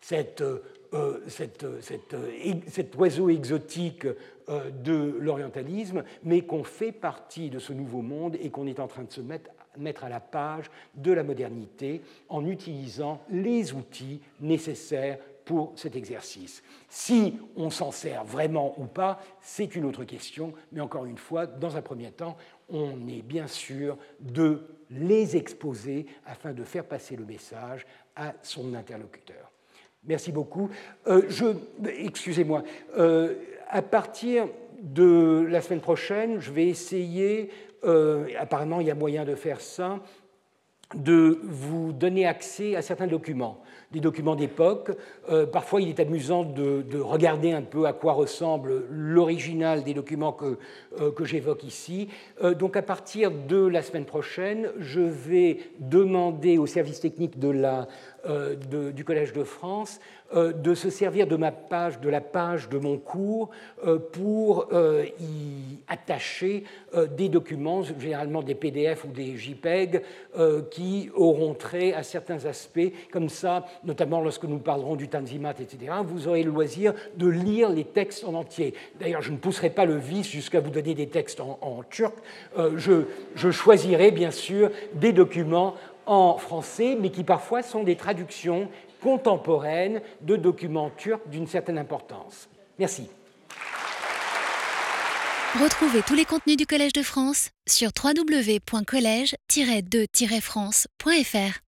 cette, euh, cette, cet oiseau exotique euh, de l'orientalisme, mais qu'on fait partie de ce nouveau monde et qu'on est en train de se mettre, mettre à la page de la modernité en utilisant les outils nécessaires pour cet exercice. Si on s'en sert vraiment ou pas, c'est une autre question, mais encore une fois, dans un premier temps, on est bien sûr de les exposer afin de faire passer le message à son interlocuteur. Merci beaucoup. Euh, excusez-moi, euh, à partir de la semaine prochaine, je vais essayer, euh, apparemment il y a moyen de faire ça, de vous donner accès à certains documents des documents d'époque. Euh, parfois, il est amusant de, regarder un peu à quoi ressemble l'original des documents que, euh, que j'évoque ici. Euh, donc, à partir de la semaine prochaine, je vais demander au service technique de la, du Collège de France euh, de se servir de ma page, de la page de mon cours, euh, pour euh, y attacher des documents, généralement des PDF ou des JPEG, qui auront trait à certains aspects. Comme ça, notamment lorsque nous parlerons du Tanzimat, etc., vous aurez le loisir de lire les textes en entier. D'ailleurs, je ne pousserai pas le vice jusqu'à vous donner des textes en, turc. je, je choisirai bien sûr des documents en français, mais qui parfois sont des traductions contemporaine de documents turcs d'une certaine importance. Merci. Retrouvez tous les contenus du Collège de France sur www.colège-2-france.fr.